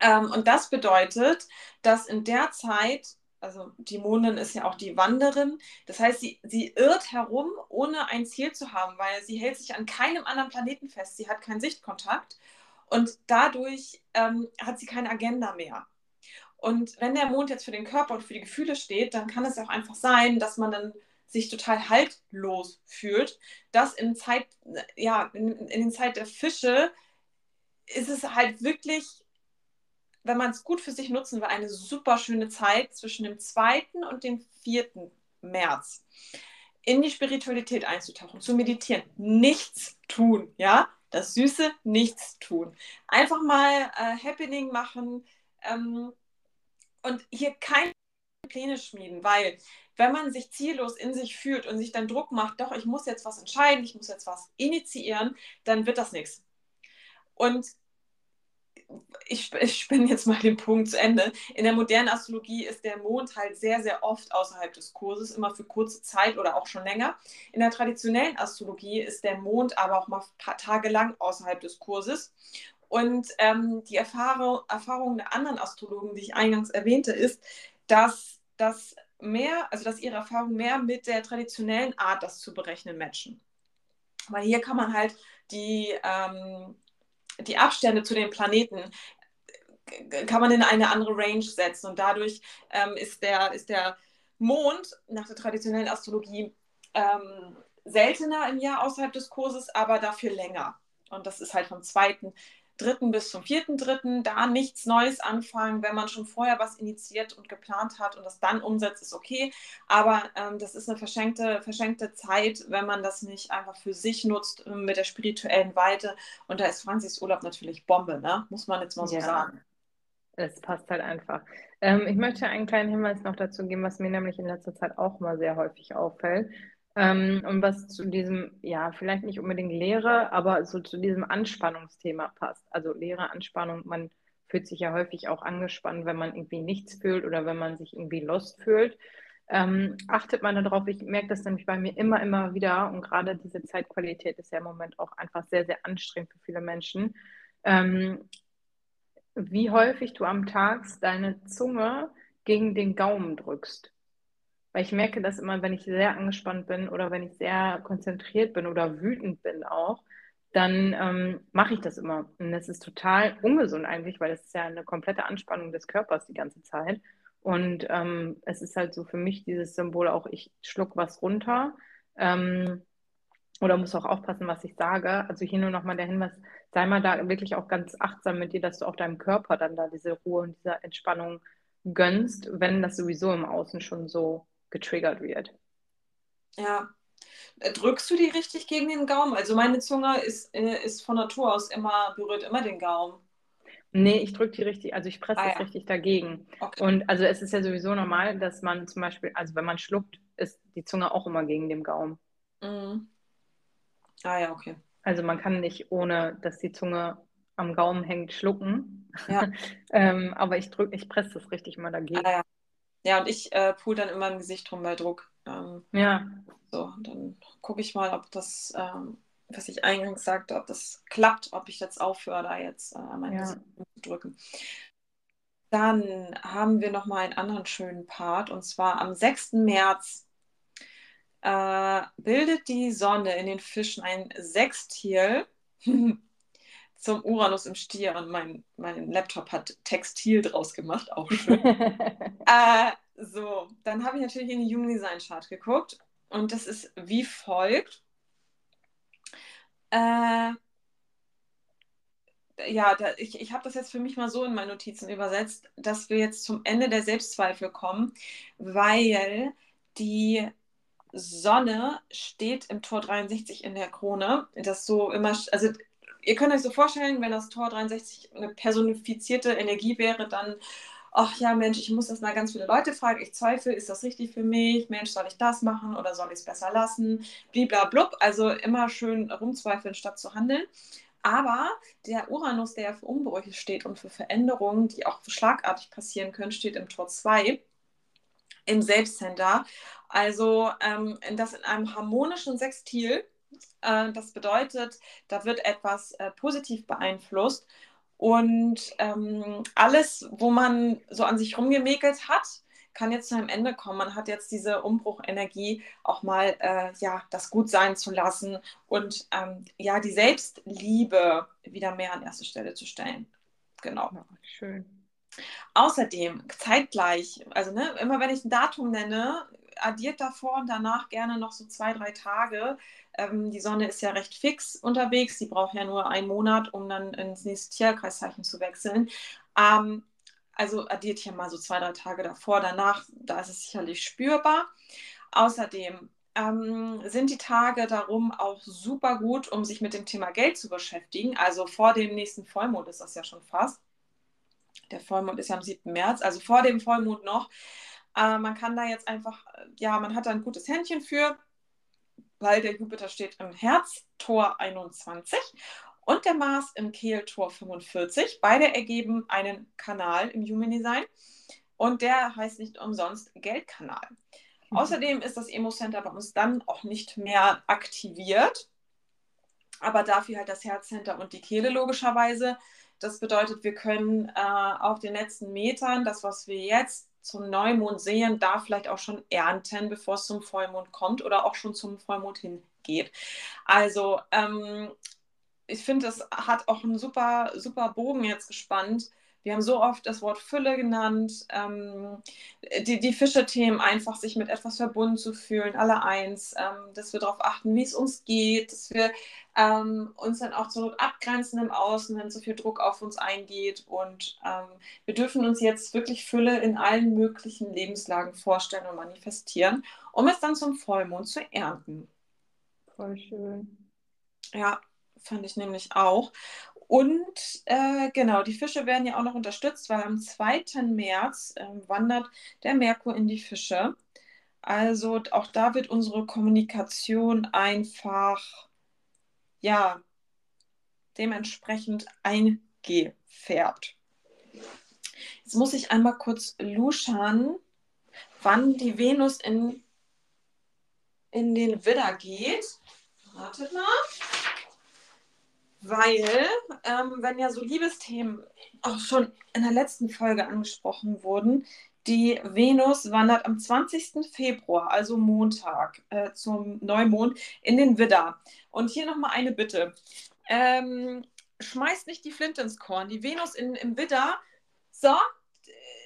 Ähm, und das bedeutet, dass in der Zeit, also die Mondin ist ja auch die Wanderin, das heißt, sie, sie irrt herum, ohne ein Ziel zu haben, weil sie hält sich an keinem anderen Planeten fest, sie hat keinen Sichtkontakt und dadurch ähm, hat sie keine Agenda mehr. Und wenn der Mond jetzt für den Körper und für die Gefühle steht, dann kann es auch einfach sein, dass man dann sich total haltlos fühlt. Das in Zeit, ja, in, in den Zeit der Fische ist es halt wirklich, wenn man es gut für sich nutzen will, eine super schöne Zeit zwischen dem 2. und dem 4. März in die Spiritualität einzutauchen, zu meditieren, nichts tun, ja, das süße Nichts tun. Einfach mal äh, Happening machen, ähm, und hier keine Pläne schmieden, weil wenn man sich ziellos in sich fühlt und sich dann Druck macht, doch, ich muss jetzt was entscheiden, ich muss jetzt was initiieren, dann wird das nichts. Und ich, ich spinne jetzt mal den Punkt zu Ende. In der modernen Astrologie ist der Mond halt sehr, sehr oft außerhalb des Kurses, immer für kurze Zeit oder auch schon länger. In der traditionellen Astrologie ist der Mond aber auch mal paar Tage lang außerhalb des Kurses. Und ähm, die Erfahrung, Erfahrung der anderen Astrologen, die ich eingangs erwähnte, ist, dass das mehr, also dass ihre Erfahrungen mehr mit der traditionellen Art, das zu berechnen, matchen. Weil hier kann man halt die, ähm, die Abstände zu den Planeten kann man in eine andere Range setzen und dadurch ähm, ist, der, ist der Mond nach der traditionellen Astrologie ähm, seltener im Jahr außerhalb des Kurses, aber dafür länger. Und das ist halt vom zweiten 3. bis zum 4.3. da nichts Neues anfangen. Wenn man schon vorher was initiiert und geplant hat und das dann umsetzt, ist okay. Aber ähm, das ist eine verschenkte, verschenkte Zeit, wenn man das nicht einfach für sich nutzt äh, mit der spirituellen Weite. Und da ist Franzis Urlaub natürlich Bombe, ne? muss man jetzt mal so ja. sagen. Es passt halt einfach. Ähm, ich möchte einen kleinen Hinweis noch dazu geben, was mir nämlich in letzter Zeit auch mal sehr häufig auffällt. Ähm, und was zu diesem, ja, vielleicht nicht unbedingt Lehre, aber so zu diesem Anspannungsthema passt. Also Lehre, Anspannung, man fühlt sich ja häufig auch angespannt, wenn man irgendwie nichts fühlt oder wenn man sich irgendwie lost fühlt. Ähm, achtet man darauf, ich merke das nämlich bei mir immer, immer wieder und gerade diese Zeitqualität ist ja im Moment auch einfach sehr, sehr anstrengend für viele Menschen. Ähm, wie häufig du am Tag deine Zunge gegen den Gaumen drückst. Weil ich merke das immer, wenn ich sehr angespannt bin oder wenn ich sehr konzentriert bin oder wütend bin auch, dann ähm, mache ich das immer. Und das ist total ungesund eigentlich, weil das ist ja eine komplette Anspannung des Körpers die ganze Zeit. Und ähm, es ist halt so für mich dieses Symbol auch, ich schluck was runter. Ähm, oder muss auch aufpassen, was ich sage. Also hier nur nochmal der Hinweis, sei mal da wirklich auch ganz achtsam mit dir, dass du auch deinem Körper dann da diese Ruhe und diese Entspannung gönnst, wenn das sowieso im Außen schon so getriggert wird. Ja. Äh, drückst du die richtig gegen den Gaumen? Also meine Zunge ist, äh, ist von Natur aus immer, berührt immer den Gaumen. Nee, ich drücke die richtig, also ich presse ah, das ja. richtig dagegen. Okay. Und also es ist ja sowieso normal, dass man zum Beispiel, also wenn man schluckt, ist die Zunge auch immer gegen den Gaumen. Mhm. Ah ja, okay. Also man kann nicht, ohne dass die Zunge am Gaumen hängt, schlucken. Ja. ähm, aber ich drücke, ich presse das richtig mal dagegen. Ah, ja. Ja, und ich äh, pool dann immer im Gesicht rum bei Druck. Ähm, ja. So, dann gucke ich mal, ob das, ähm, was ich eingangs sagte, ob das klappt, ob ich jetzt aufhöre, da jetzt äh, mein ja. Gesicht zu drücken. Dann haben wir nochmal einen anderen schönen Part und zwar am 6. März äh, bildet die Sonne in den Fischen ein Sextil zum Uranus im Stier und mein, mein Laptop hat Textil draus gemacht, auch schön. äh, so, dann habe ich natürlich in die Human Design Chart geguckt und das ist wie folgt. Äh, ja, da, ich, ich habe das jetzt für mich mal so in meine Notizen übersetzt, dass wir jetzt zum Ende der Selbstzweifel kommen, weil die Sonne steht im Tor 63 in der Krone. Das so immer, also ihr könnt euch so vorstellen, wenn das Tor 63 eine personifizierte Energie wäre, dann, ach ja, Mensch, ich muss das mal ganz viele Leute fragen, ich zweifle, ist das richtig für mich? Mensch, soll ich das machen oder soll ich es besser lassen? Bliblablub, also immer schön rumzweifeln, statt zu handeln. Aber der Uranus, der ja für Umbrüche steht und für Veränderungen, die auch schlagartig passieren können, steht im Tor 2 im Selbstcenter. Also ähm, das in einem harmonischen Sextil. Äh, das bedeutet, da wird etwas äh, positiv beeinflusst. Und ähm, alles, wo man so an sich rumgemäkelt hat, kann jetzt zu einem Ende kommen. Man hat jetzt diese Umbruchenergie, auch mal äh, ja, das gut sein zu lassen und ähm, ja, die Selbstliebe wieder mehr an erste Stelle zu stellen. Genau. Ja, schön. Außerdem zeitgleich, also ne, immer wenn ich ein Datum nenne, addiert davor und danach gerne noch so zwei, drei Tage. Ähm, die Sonne ist ja recht fix unterwegs. Sie braucht ja nur einen Monat, um dann ins nächste Tierkreiszeichen zu wechseln. Ähm, also addiert hier mal so zwei, drei Tage davor. Danach, da ist es sicherlich spürbar. Außerdem ähm, sind die Tage darum auch super gut, um sich mit dem Thema Geld zu beschäftigen. Also vor dem nächsten Vollmond ist das ja schon fast. Der Vollmond ist ja am 7. März, also vor dem Vollmond noch. Äh, man kann da jetzt einfach, ja, man hat da ein gutes Händchen für, weil der Jupiter steht im Herztor 21 und der Mars im Kehltor 45. Beide ergeben einen Kanal im Human Design und der heißt nicht umsonst Geldkanal. Mhm. Außerdem ist das Emo Center bei uns dann auch nicht mehr aktiviert, aber dafür halt das Herzcenter und die Kehle logischerweise. Das bedeutet, wir können äh, auf den letzten Metern das, was wir jetzt zum Neumond sehen, da vielleicht auch schon ernten, bevor es zum Vollmond kommt oder auch schon zum Vollmond hingeht. Also ähm, ich finde, das hat auch einen super, super Bogen jetzt gespannt, wir haben so oft das Wort Fülle genannt, ähm, die, die Fische-Themen einfach sich mit etwas verbunden zu fühlen, alle eins, ähm, dass wir darauf achten, wie es uns geht, dass wir ähm, uns dann auch zur Not abgrenzen im Außen, wenn so viel Druck auf uns eingeht. Und ähm, wir dürfen uns jetzt wirklich Fülle in allen möglichen Lebenslagen vorstellen und manifestieren, um es dann zum Vollmond zu ernten. Voll schön. Ja, fand ich nämlich auch. Und äh, genau, die Fische werden ja auch noch unterstützt, weil am 2. März äh, wandert der Merkur in die Fische. Also auch da wird unsere Kommunikation einfach, ja, dementsprechend eingefärbt. Jetzt muss ich einmal kurz luschern, wann die Venus in, in den Widder geht. Wartet mal weil, ähm, wenn ja so Liebesthemen auch schon in der letzten Folge angesprochen wurden, Die Venus wandert am 20. Februar, also Montag, äh, zum Neumond in den Widder. Und hier nochmal eine Bitte. Ähm, schmeißt nicht die Flinte ins Korn. Die Venus in, im Widder, so,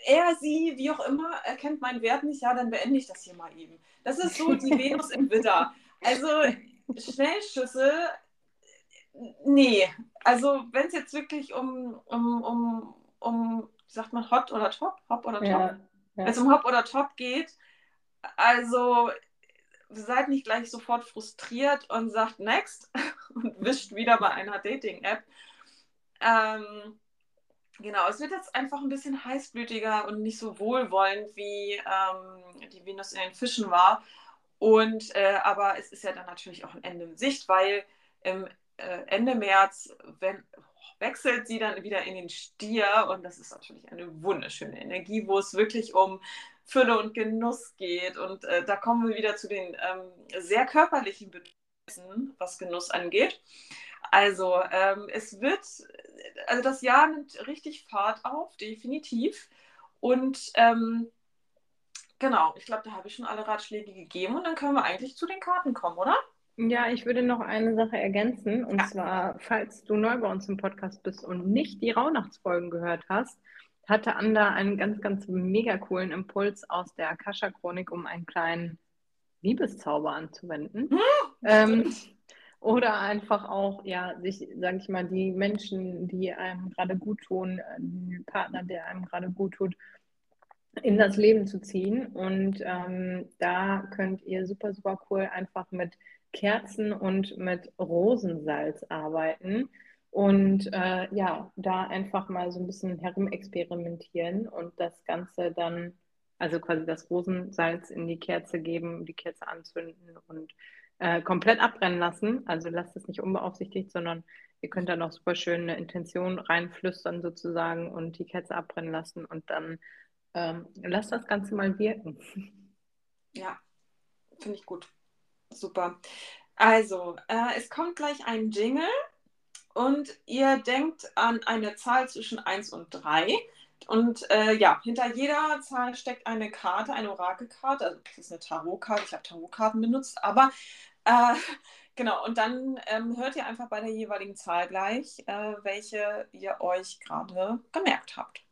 er, sie, wie auch immer, erkennt meinen Wert nicht, ja, dann beende ich das hier mal eben. Das ist so die Venus im Widder. Also Schnellschüsse, nee. Also wenn es jetzt wirklich um, um, um, um, wie sagt man, Hot oder Top? Hop oder Top? Ja, ja. Wenn es um Hop oder Top geht, also seid nicht gleich sofort frustriert und sagt Next und wischt wieder bei einer Dating-App. Ähm, genau, es wird jetzt einfach ein bisschen heißblütiger und nicht so wohlwollend, wie ähm, die Venus in den Fischen war. Und äh, aber es ist ja dann natürlich auch ein Ende in Sicht, weil im Ende März wenn, wechselt sie dann wieder in den Stier und das ist natürlich eine wunderschöne Energie, wo es wirklich um Fülle und Genuss geht. Und äh, da kommen wir wieder zu den ähm, sehr körperlichen Bedürfnissen, was Genuss angeht. Also ähm, es wird, also das Jahr nimmt richtig Fahrt auf, definitiv. Und ähm, genau, ich glaube, da habe ich schon alle Ratschläge gegeben und dann können wir eigentlich zu den Karten kommen, oder? Ja, ich würde noch eine Sache ergänzen. Und ja. zwar, falls du neu bei uns im Podcast bist und nicht die Rauhnachtsfolgen gehört hast, hatte Anda einen ganz, ganz mega coolen Impuls aus der Akasha-Chronik, um einen kleinen Liebeszauber anzuwenden. Hm, ähm, oder einfach auch, ja, sich, sage ich mal, die Menschen, die einem gerade gut tun, den Partner, der einem gerade gut tut, in das Leben zu ziehen. Und ähm, da könnt ihr super, super cool einfach mit Kerzen und mit Rosensalz arbeiten. Und äh, ja, da einfach mal so ein bisschen herumexperimentieren und das Ganze dann, also quasi das Rosensalz in die Kerze geben, die Kerze anzünden und äh, komplett abbrennen lassen. Also lasst es nicht unbeaufsichtigt, sondern ihr könnt da noch super schön eine Intention reinflüstern sozusagen und die Kerze abbrennen lassen und dann ähm, lasst das Ganze mal wirken. Ja, finde ich gut. Super. Also, äh, es kommt gleich ein Jingle und ihr denkt an eine Zahl zwischen 1 und 3. Und äh, ja, hinter jeder Zahl steckt eine Karte, eine Orakelkarte. Also das ist eine Tarotkarte. Ich habe Tarotkarten benutzt, aber äh, genau. Und dann ähm, hört ihr einfach bei der jeweiligen Zahl gleich, äh, welche ihr euch gerade gemerkt habt.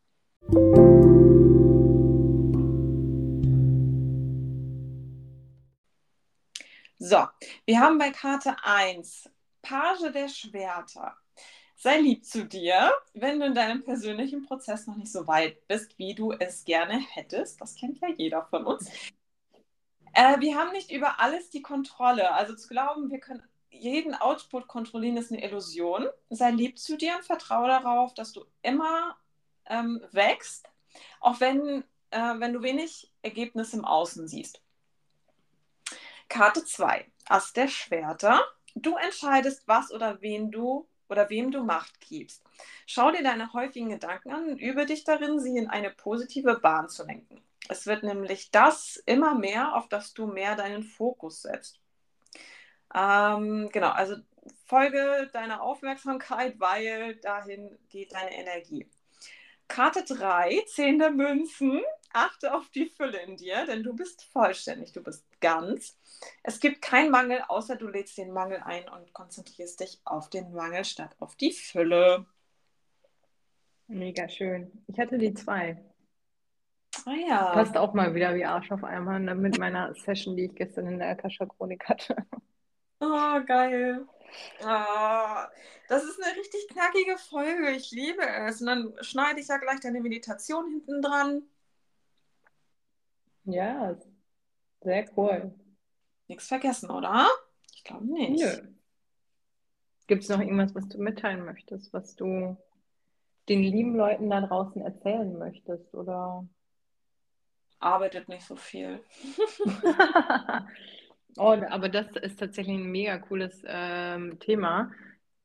So, wir haben bei Karte 1 Page der Schwerter. Sei lieb zu dir, wenn du in deinem persönlichen Prozess noch nicht so weit bist, wie du es gerne hättest. Das kennt ja jeder von uns. Äh, wir haben nicht über alles die Kontrolle. Also zu glauben, wir können jeden Output kontrollieren, ist eine Illusion. Sei lieb zu dir und vertraue darauf, dass du immer ähm, wächst, auch wenn, äh, wenn du wenig Ergebnis im Außen siehst. Karte 2, Ass der Schwerter. Du entscheidest, was oder wen du oder wem du Macht gibst. Schau dir deine häufigen Gedanken an und übe dich darin, sie in eine positive Bahn zu lenken. Es wird nämlich das immer mehr, auf das du mehr deinen Fokus setzt. Ähm, genau, also folge deiner Aufmerksamkeit, weil dahin geht deine Energie. Karte 3, 10 der Münzen. Achte auf die Fülle in dir, denn du bist vollständig, du bist ganz. Es gibt keinen Mangel, außer du lädst den Mangel ein und konzentrierst dich auf den Mangel statt auf die Fülle. Mega schön. Ich hatte die zwei. Ah ja. Passt auch mal wieder wie Arsch auf einmal ne, mit meiner Session, die ich gestern in der Akasha-Chronik hatte. Oh, geil. Oh, das ist eine richtig knackige Folge. Ich liebe es. Und dann schneide ich ja gleich deine Meditation hinten dran. Ja, sehr cool. Nichts vergessen, oder? Ich glaube nicht. Nö. Gibt es noch irgendwas, was du mitteilen möchtest, was du den lieben Leuten da draußen erzählen möchtest? Oder arbeitet nicht so viel. oh, aber das ist tatsächlich ein mega cooles ähm, Thema.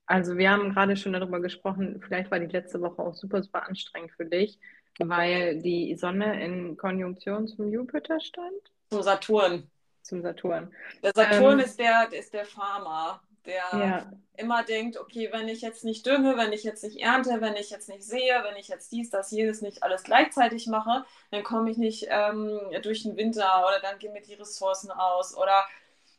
Also wir haben gerade schon darüber gesprochen, vielleicht war die letzte Woche auch super, super anstrengend für dich, weil die Sonne in Konjunktion zum Jupiter stand. Zum Saturn. Zum Saturn. Der Saturn ähm, ist, der, ist der Farmer. der ja. immer denkt, okay, wenn ich jetzt nicht dünge, wenn ich jetzt nicht ernte, wenn ich jetzt nicht sehe, wenn ich jetzt dies, das, jedes nicht alles gleichzeitig mache, dann komme ich nicht ähm, durch den Winter oder dann gehen mir die Ressourcen aus oder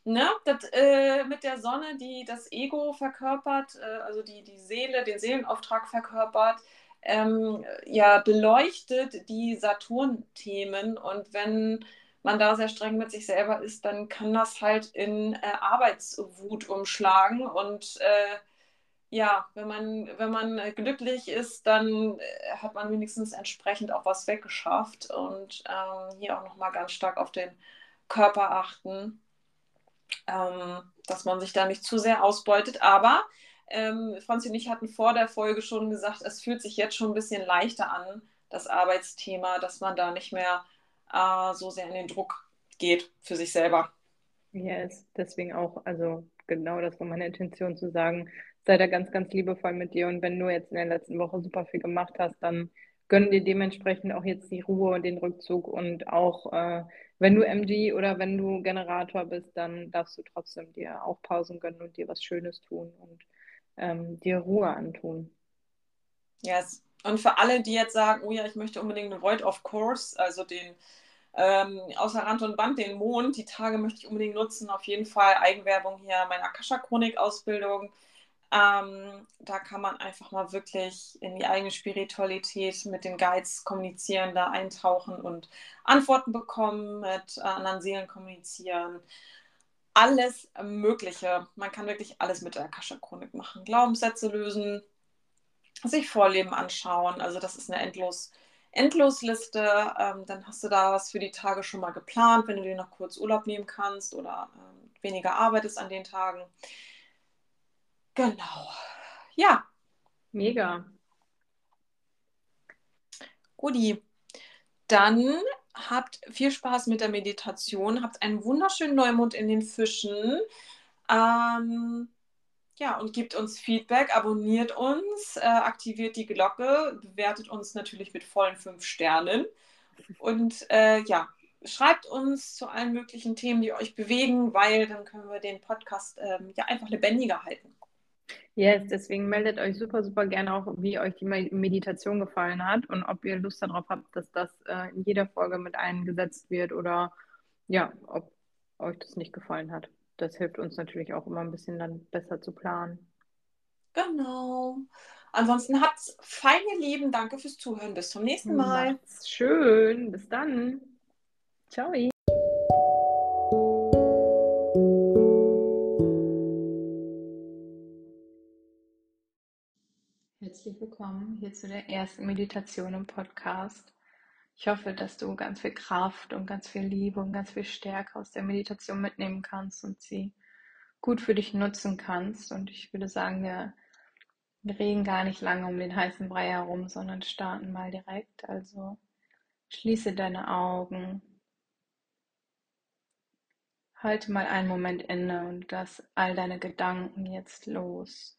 ne, das, äh, mit der Sonne, die das Ego verkörpert, äh, also die, die Seele, den Seelenauftrag verkörpert, ähm, ja, beleuchtet die Saturn-Themen und wenn man da sehr streng mit sich selber ist, dann kann das halt in äh, Arbeitswut umschlagen. Und äh, ja, wenn man, wenn man glücklich ist, dann äh, hat man wenigstens entsprechend auch was weggeschafft. Und ähm, hier auch nochmal ganz stark auf den Körper achten, ähm, dass man sich da nicht zu sehr ausbeutet. Aber ähm, Franzi und ich hatten vor der Folge schon gesagt, es fühlt sich jetzt schon ein bisschen leichter an, das Arbeitsthema, dass man da nicht mehr äh, so sehr in den Druck geht für sich selber. Ja, yes, deswegen auch, also genau das war meine Intention zu sagen, sei da ganz, ganz liebevoll mit dir und wenn du jetzt in der letzten Woche super viel gemacht hast, dann gönn dir dementsprechend auch jetzt die Ruhe und den Rückzug und auch äh, wenn du MG oder wenn du Generator bist, dann darfst du trotzdem dir auch Pausen gönnen und dir was Schönes tun und ähm, dir Ruhe antun. Yes. Und für alle, die jetzt sagen, oh ja, ich möchte unbedingt eine Void of Course, also den ähm, außer Rand und Band, den Mond, die Tage möchte ich unbedingt nutzen. Auf jeden Fall Eigenwerbung hier, meine Akasha-Chronik-Ausbildung. Ähm, da kann man einfach mal wirklich in die eigene Spiritualität mit den Guides kommunizieren, da eintauchen und Antworten bekommen, mit äh, anderen Seelen kommunizieren. Alles Mögliche. Man kann wirklich alles mit der Akasha-Chronik machen. Glaubenssätze lösen, sich Vorleben anschauen. Also das ist eine endlos, Endlosliste. Ähm, dann hast du da was für die Tage schon mal geplant, wenn du dir noch kurz Urlaub nehmen kannst oder ähm, weniger arbeitest an den Tagen. Genau. Ja. Mega. Guti. Dann habt viel Spaß mit der Meditation, habt einen wunderschönen Neumond in den Fischen. Ähm, ja, und gebt uns Feedback, abonniert uns, äh, aktiviert die Glocke, bewertet uns natürlich mit vollen fünf Sternen. Und äh, ja, schreibt uns zu allen möglichen Themen, die euch bewegen, weil dann können wir den Podcast ähm, ja einfach lebendiger halten. Yes, deswegen meldet euch super, super gerne auch, wie euch die Meditation gefallen hat und ob ihr Lust darauf habt, dass das äh, in jeder Folge mit eingesetzt wird oder ja, ob euch das nicht gefallen hat das hilft uns natürlich auch immer ein bisschen dann besser zu planen. Genau. Ansonsten habt's feine Lieben. Danke fürs Zuhören. Bis zum nächsten Mal. Macht's schön. Bis dann. Ciao. Herzlich willkommen hier zu der ersten Meditation im Podcast. Ich hoffe, dass du ganz viel Kraft und ganz viel Liebe und ganz viel Stärke aus der Meditation mitnehmen kannst und sie gut für dich nutzen kannst. Und ich würde sagen, wir, reden gar nicht lange um den heißen Brei herum, sondern starten mal direkt. Also schließe deine Augen. Halte mal einen Moment inne und lass all deine Gedanken jetzt los.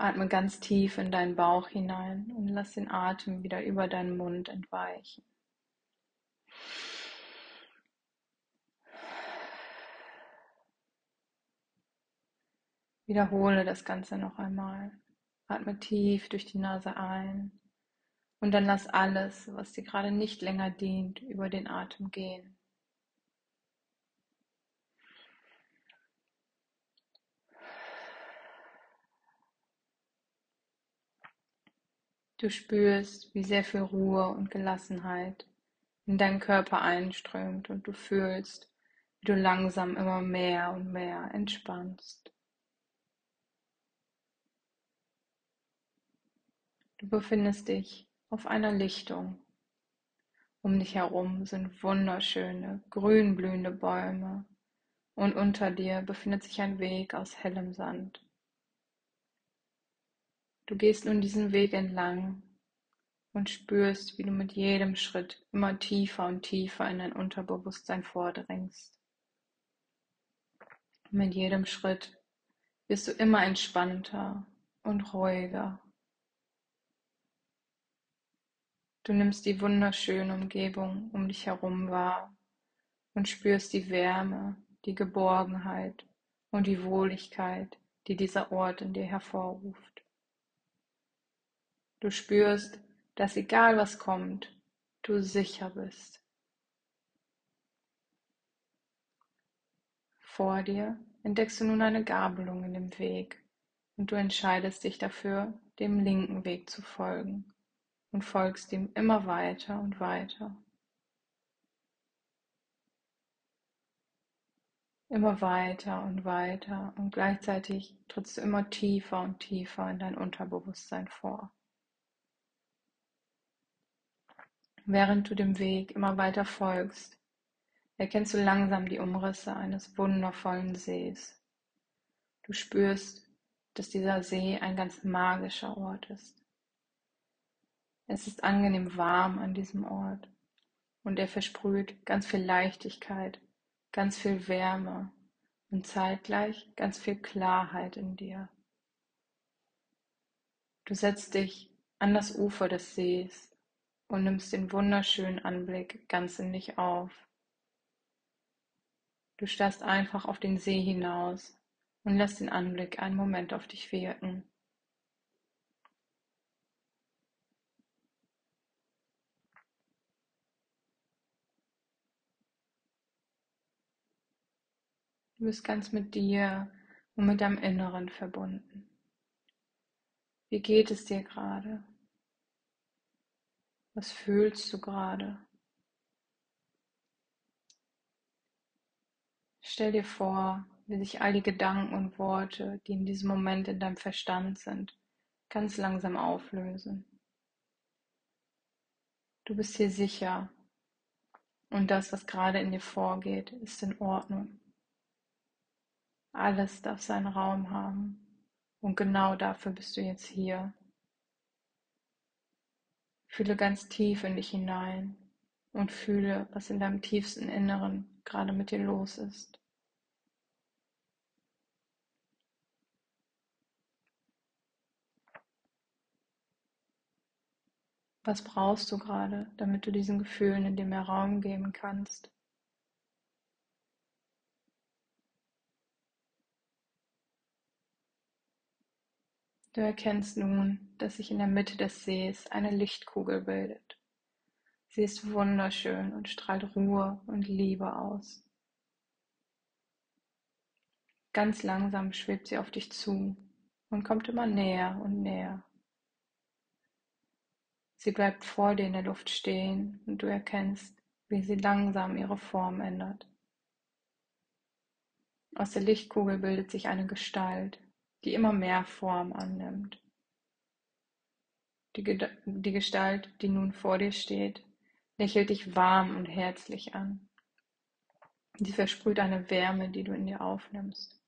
Atme ganz tief in deinen Bauch hinein und lass den Atem wieder über deinen Mund entweichen. Wiederhole das Ganze noch einmal. Atme tief durch die Nase ein und dann lass alles, was dir gerade nicht länger dient, über den Atem gehen. Du spürst, wie sehr viel Ruhe und Gelassenheit in deinen Körper einströmt und du fühlst, wie du langsam immer mehr und mehr entspannst. Du befindest dich auf einer Lichtung. Um dich herum sind wunderschöne, grünblühende Bäume und unter dir befindet sich ein Weg aus hellem Sand. Du gehst nun diesen Weg entlang und spürst, wie du mit jedem Schritt immer tiefer und tiefer in dein Unterbewusstsein vordringst. Mit jedem Schritt wirst du immer entspannter und ruhiger. Du nimmst die wunderschöne Umgebung um dich herum wahr und spürst die Wärme, die Geborgenheit und die Wohligkeit, die dieser Ort in dir hervorruft. Du spürst, dass egal was kommt, du sicher bist. Vor dir entdeckst du nun eine Gabelung in dem Weg und du entscheidest dich dafür, dem linken Weg zu folgen und folgst ihm immer weiter und weiter. Immer weiter und weiter und gleichzeitig trittst du immer tiefer und tiefer in dein Unterbewusstsein vor. Während du dem Weg immer weiter folgst, erkennst du langsam die Umrisse eines wundervollen Sees. Du spürst, dass dieser See ein ganz magischer Ort ist. Es ist angenehm warm an diesem Ort und er versprüht ganz viel Leichtigkeit, ganz viel Wärme und zeitgleich ganz viel Klarheit in dir. Du setzt dich an das Ufer des Sees und nimmst den wunderschönen Anblick ganz in dich auf. Du starrst einfach auf den See hinaus und lässt den Anblick einen Moment auf dich wirken. Du bist ganz mit dir und mit deinem Inneren verbunden. Wie geht es dir gerade? Was fühlst du gerade? Stell dir vor, wie sich all die Gedanken und Worte, die in diesem Moment in deinem Verstand sind, ganz langsam auflösen. Du bist hier sicher und das, was gerade in dir vorgeht, ist in Ordnung. Alles darf seinen Raum haben. Und genau dafür bist du jetzt hier. Fühle ganz tief in dich hinein und fühle, was in deinem tiefsten Inneren gerade mit dir los ist. Was brauchst du gerade, damit du diesen Gefühlen in dir mehr Raum geben kannst? Du erkennst nun, dass sich in der Mitte des Sees eine Lichtkugel bildet. Sie ist wunderschön und strahlt Ruhe und Liebe aus. Ganz langsam schwebt sie auf dich zu und kommt immer näher und näher. Sie bleibt vor dir in der Luft stehen und du erkennst, wie sie langsam ihre Form ändert. Aus der Lichtkugel bildet sich eine Gestalt, die immer mehr Form annimmt. Die, die Gestalt, die nun vor dir steht, lächelt dich warm und herzlich an. Sie versprüht eine Wärme, die du in dir aufnimmst.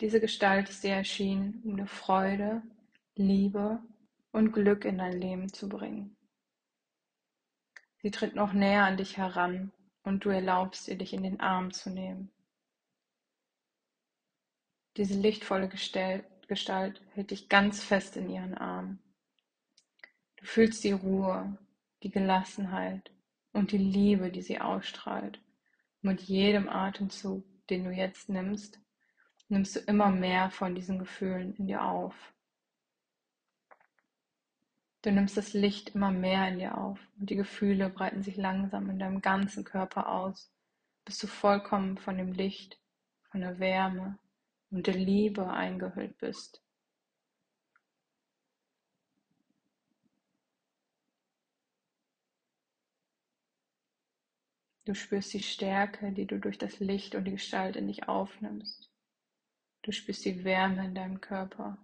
Diese Gestalt ist dir erschienen, um dir Freude, Liebe und Glück in dein Leben zu bringen. Sie tritt noch näher an dich heran und du erlaubst ihr, dich in den Arm zu nehmen. Diese lichtvolle Gestalt hält dich ganz fest in ihren Armen. Du fühlst die Ruhe, die Gelassenheit und die Liebe, die sie ausstrahlt. mit jedem Atemzug, den du jetzt nimmst, nimmst du immer mehr von diesen Gefühlen in dir auf. Du nimmst das Licht immer mehr in dir auf und die Gefühle breiten sich langsam in deinem ganzen Körper aus, bis du vollkommen von dem Licht, von der Wärme und der Liebe eingehüllt bist. Du spürst die Stärke, die du durch das Licht und die Gestalt in dich aufnimmst. Du spürst die Wärme in deinem Körper.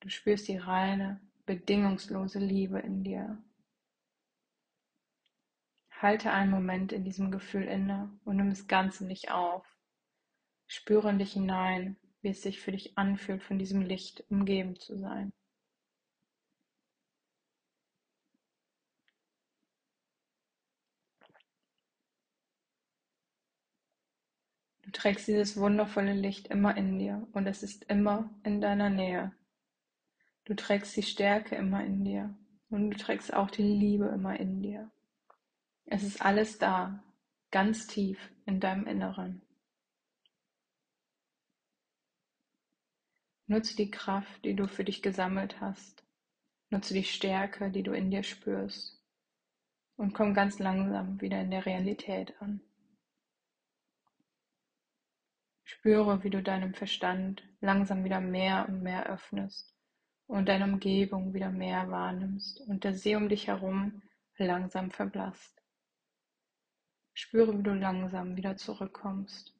Du spürst die reine, bedingungslose Liebe in dir. Halte einen Moment in diesem Gefühl inne und nimm es ganz in dich auf. Spüre in dich hinein wie es sich für dich anfühlt, von diesem Licht umgeben zu sein. Du trägst dieses wundervolle Licht immer in dir und es ist immer in deiner Nähe. Du trägst die Stärke immer in dir und du trägst auch die Liebe immer in dir. Es ist alles da, ganz tief in deinem Inneren. Nutze die Kraft, die du für dich gesammelt hast. Nutze die Stärke, die du in dir spürst. Und komm ganz langsam wieder in der Realität an. Spüre, wie du deinem Verstand langsam wieder mehr und mehr öffnest und deine Umgebung wieder mehr wahrnimmst und der See um dich herum langsam verblasst. Spüre, wie du langsam wieder zurückkommst.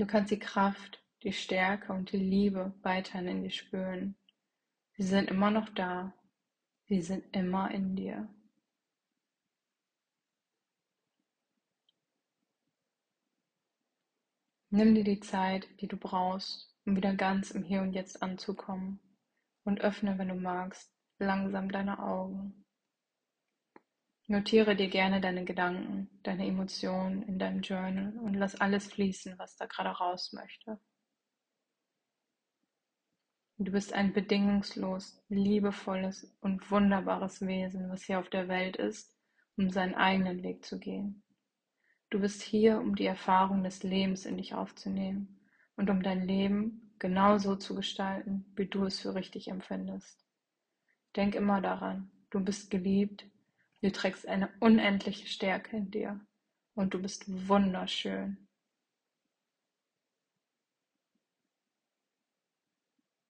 Du kannst die Kraft, die Stärke und die Liebe weiterhin in dir spüren. Sie sind immer noch da. Sie sind immer in dir. Nimm dir die Zeit, die du brauchst, um wieder ganz im Hier und Jetzt anzukommen und öffne, wenn du magst, langsam deine Augen. Notiere dir gerne deine Gedanken, deine Emotionen in deinem Journal und lass alles fließen, was da gerade raus möchte. Du bist ein bedingungslos liebevolles und wunderbares Wesen, was hier auf der Welt ist, um seinen eigenen Weg zu gehen. Du bist hier, um die Erfahrung des Lebens in dich aufzunehmen und um dein Leben genau so zu gestalten, wie du es für richtig empfindest. Denk immer daran, du bist geliebt Du trägst eine unendliche Stärke in dir und du bist wunderschön.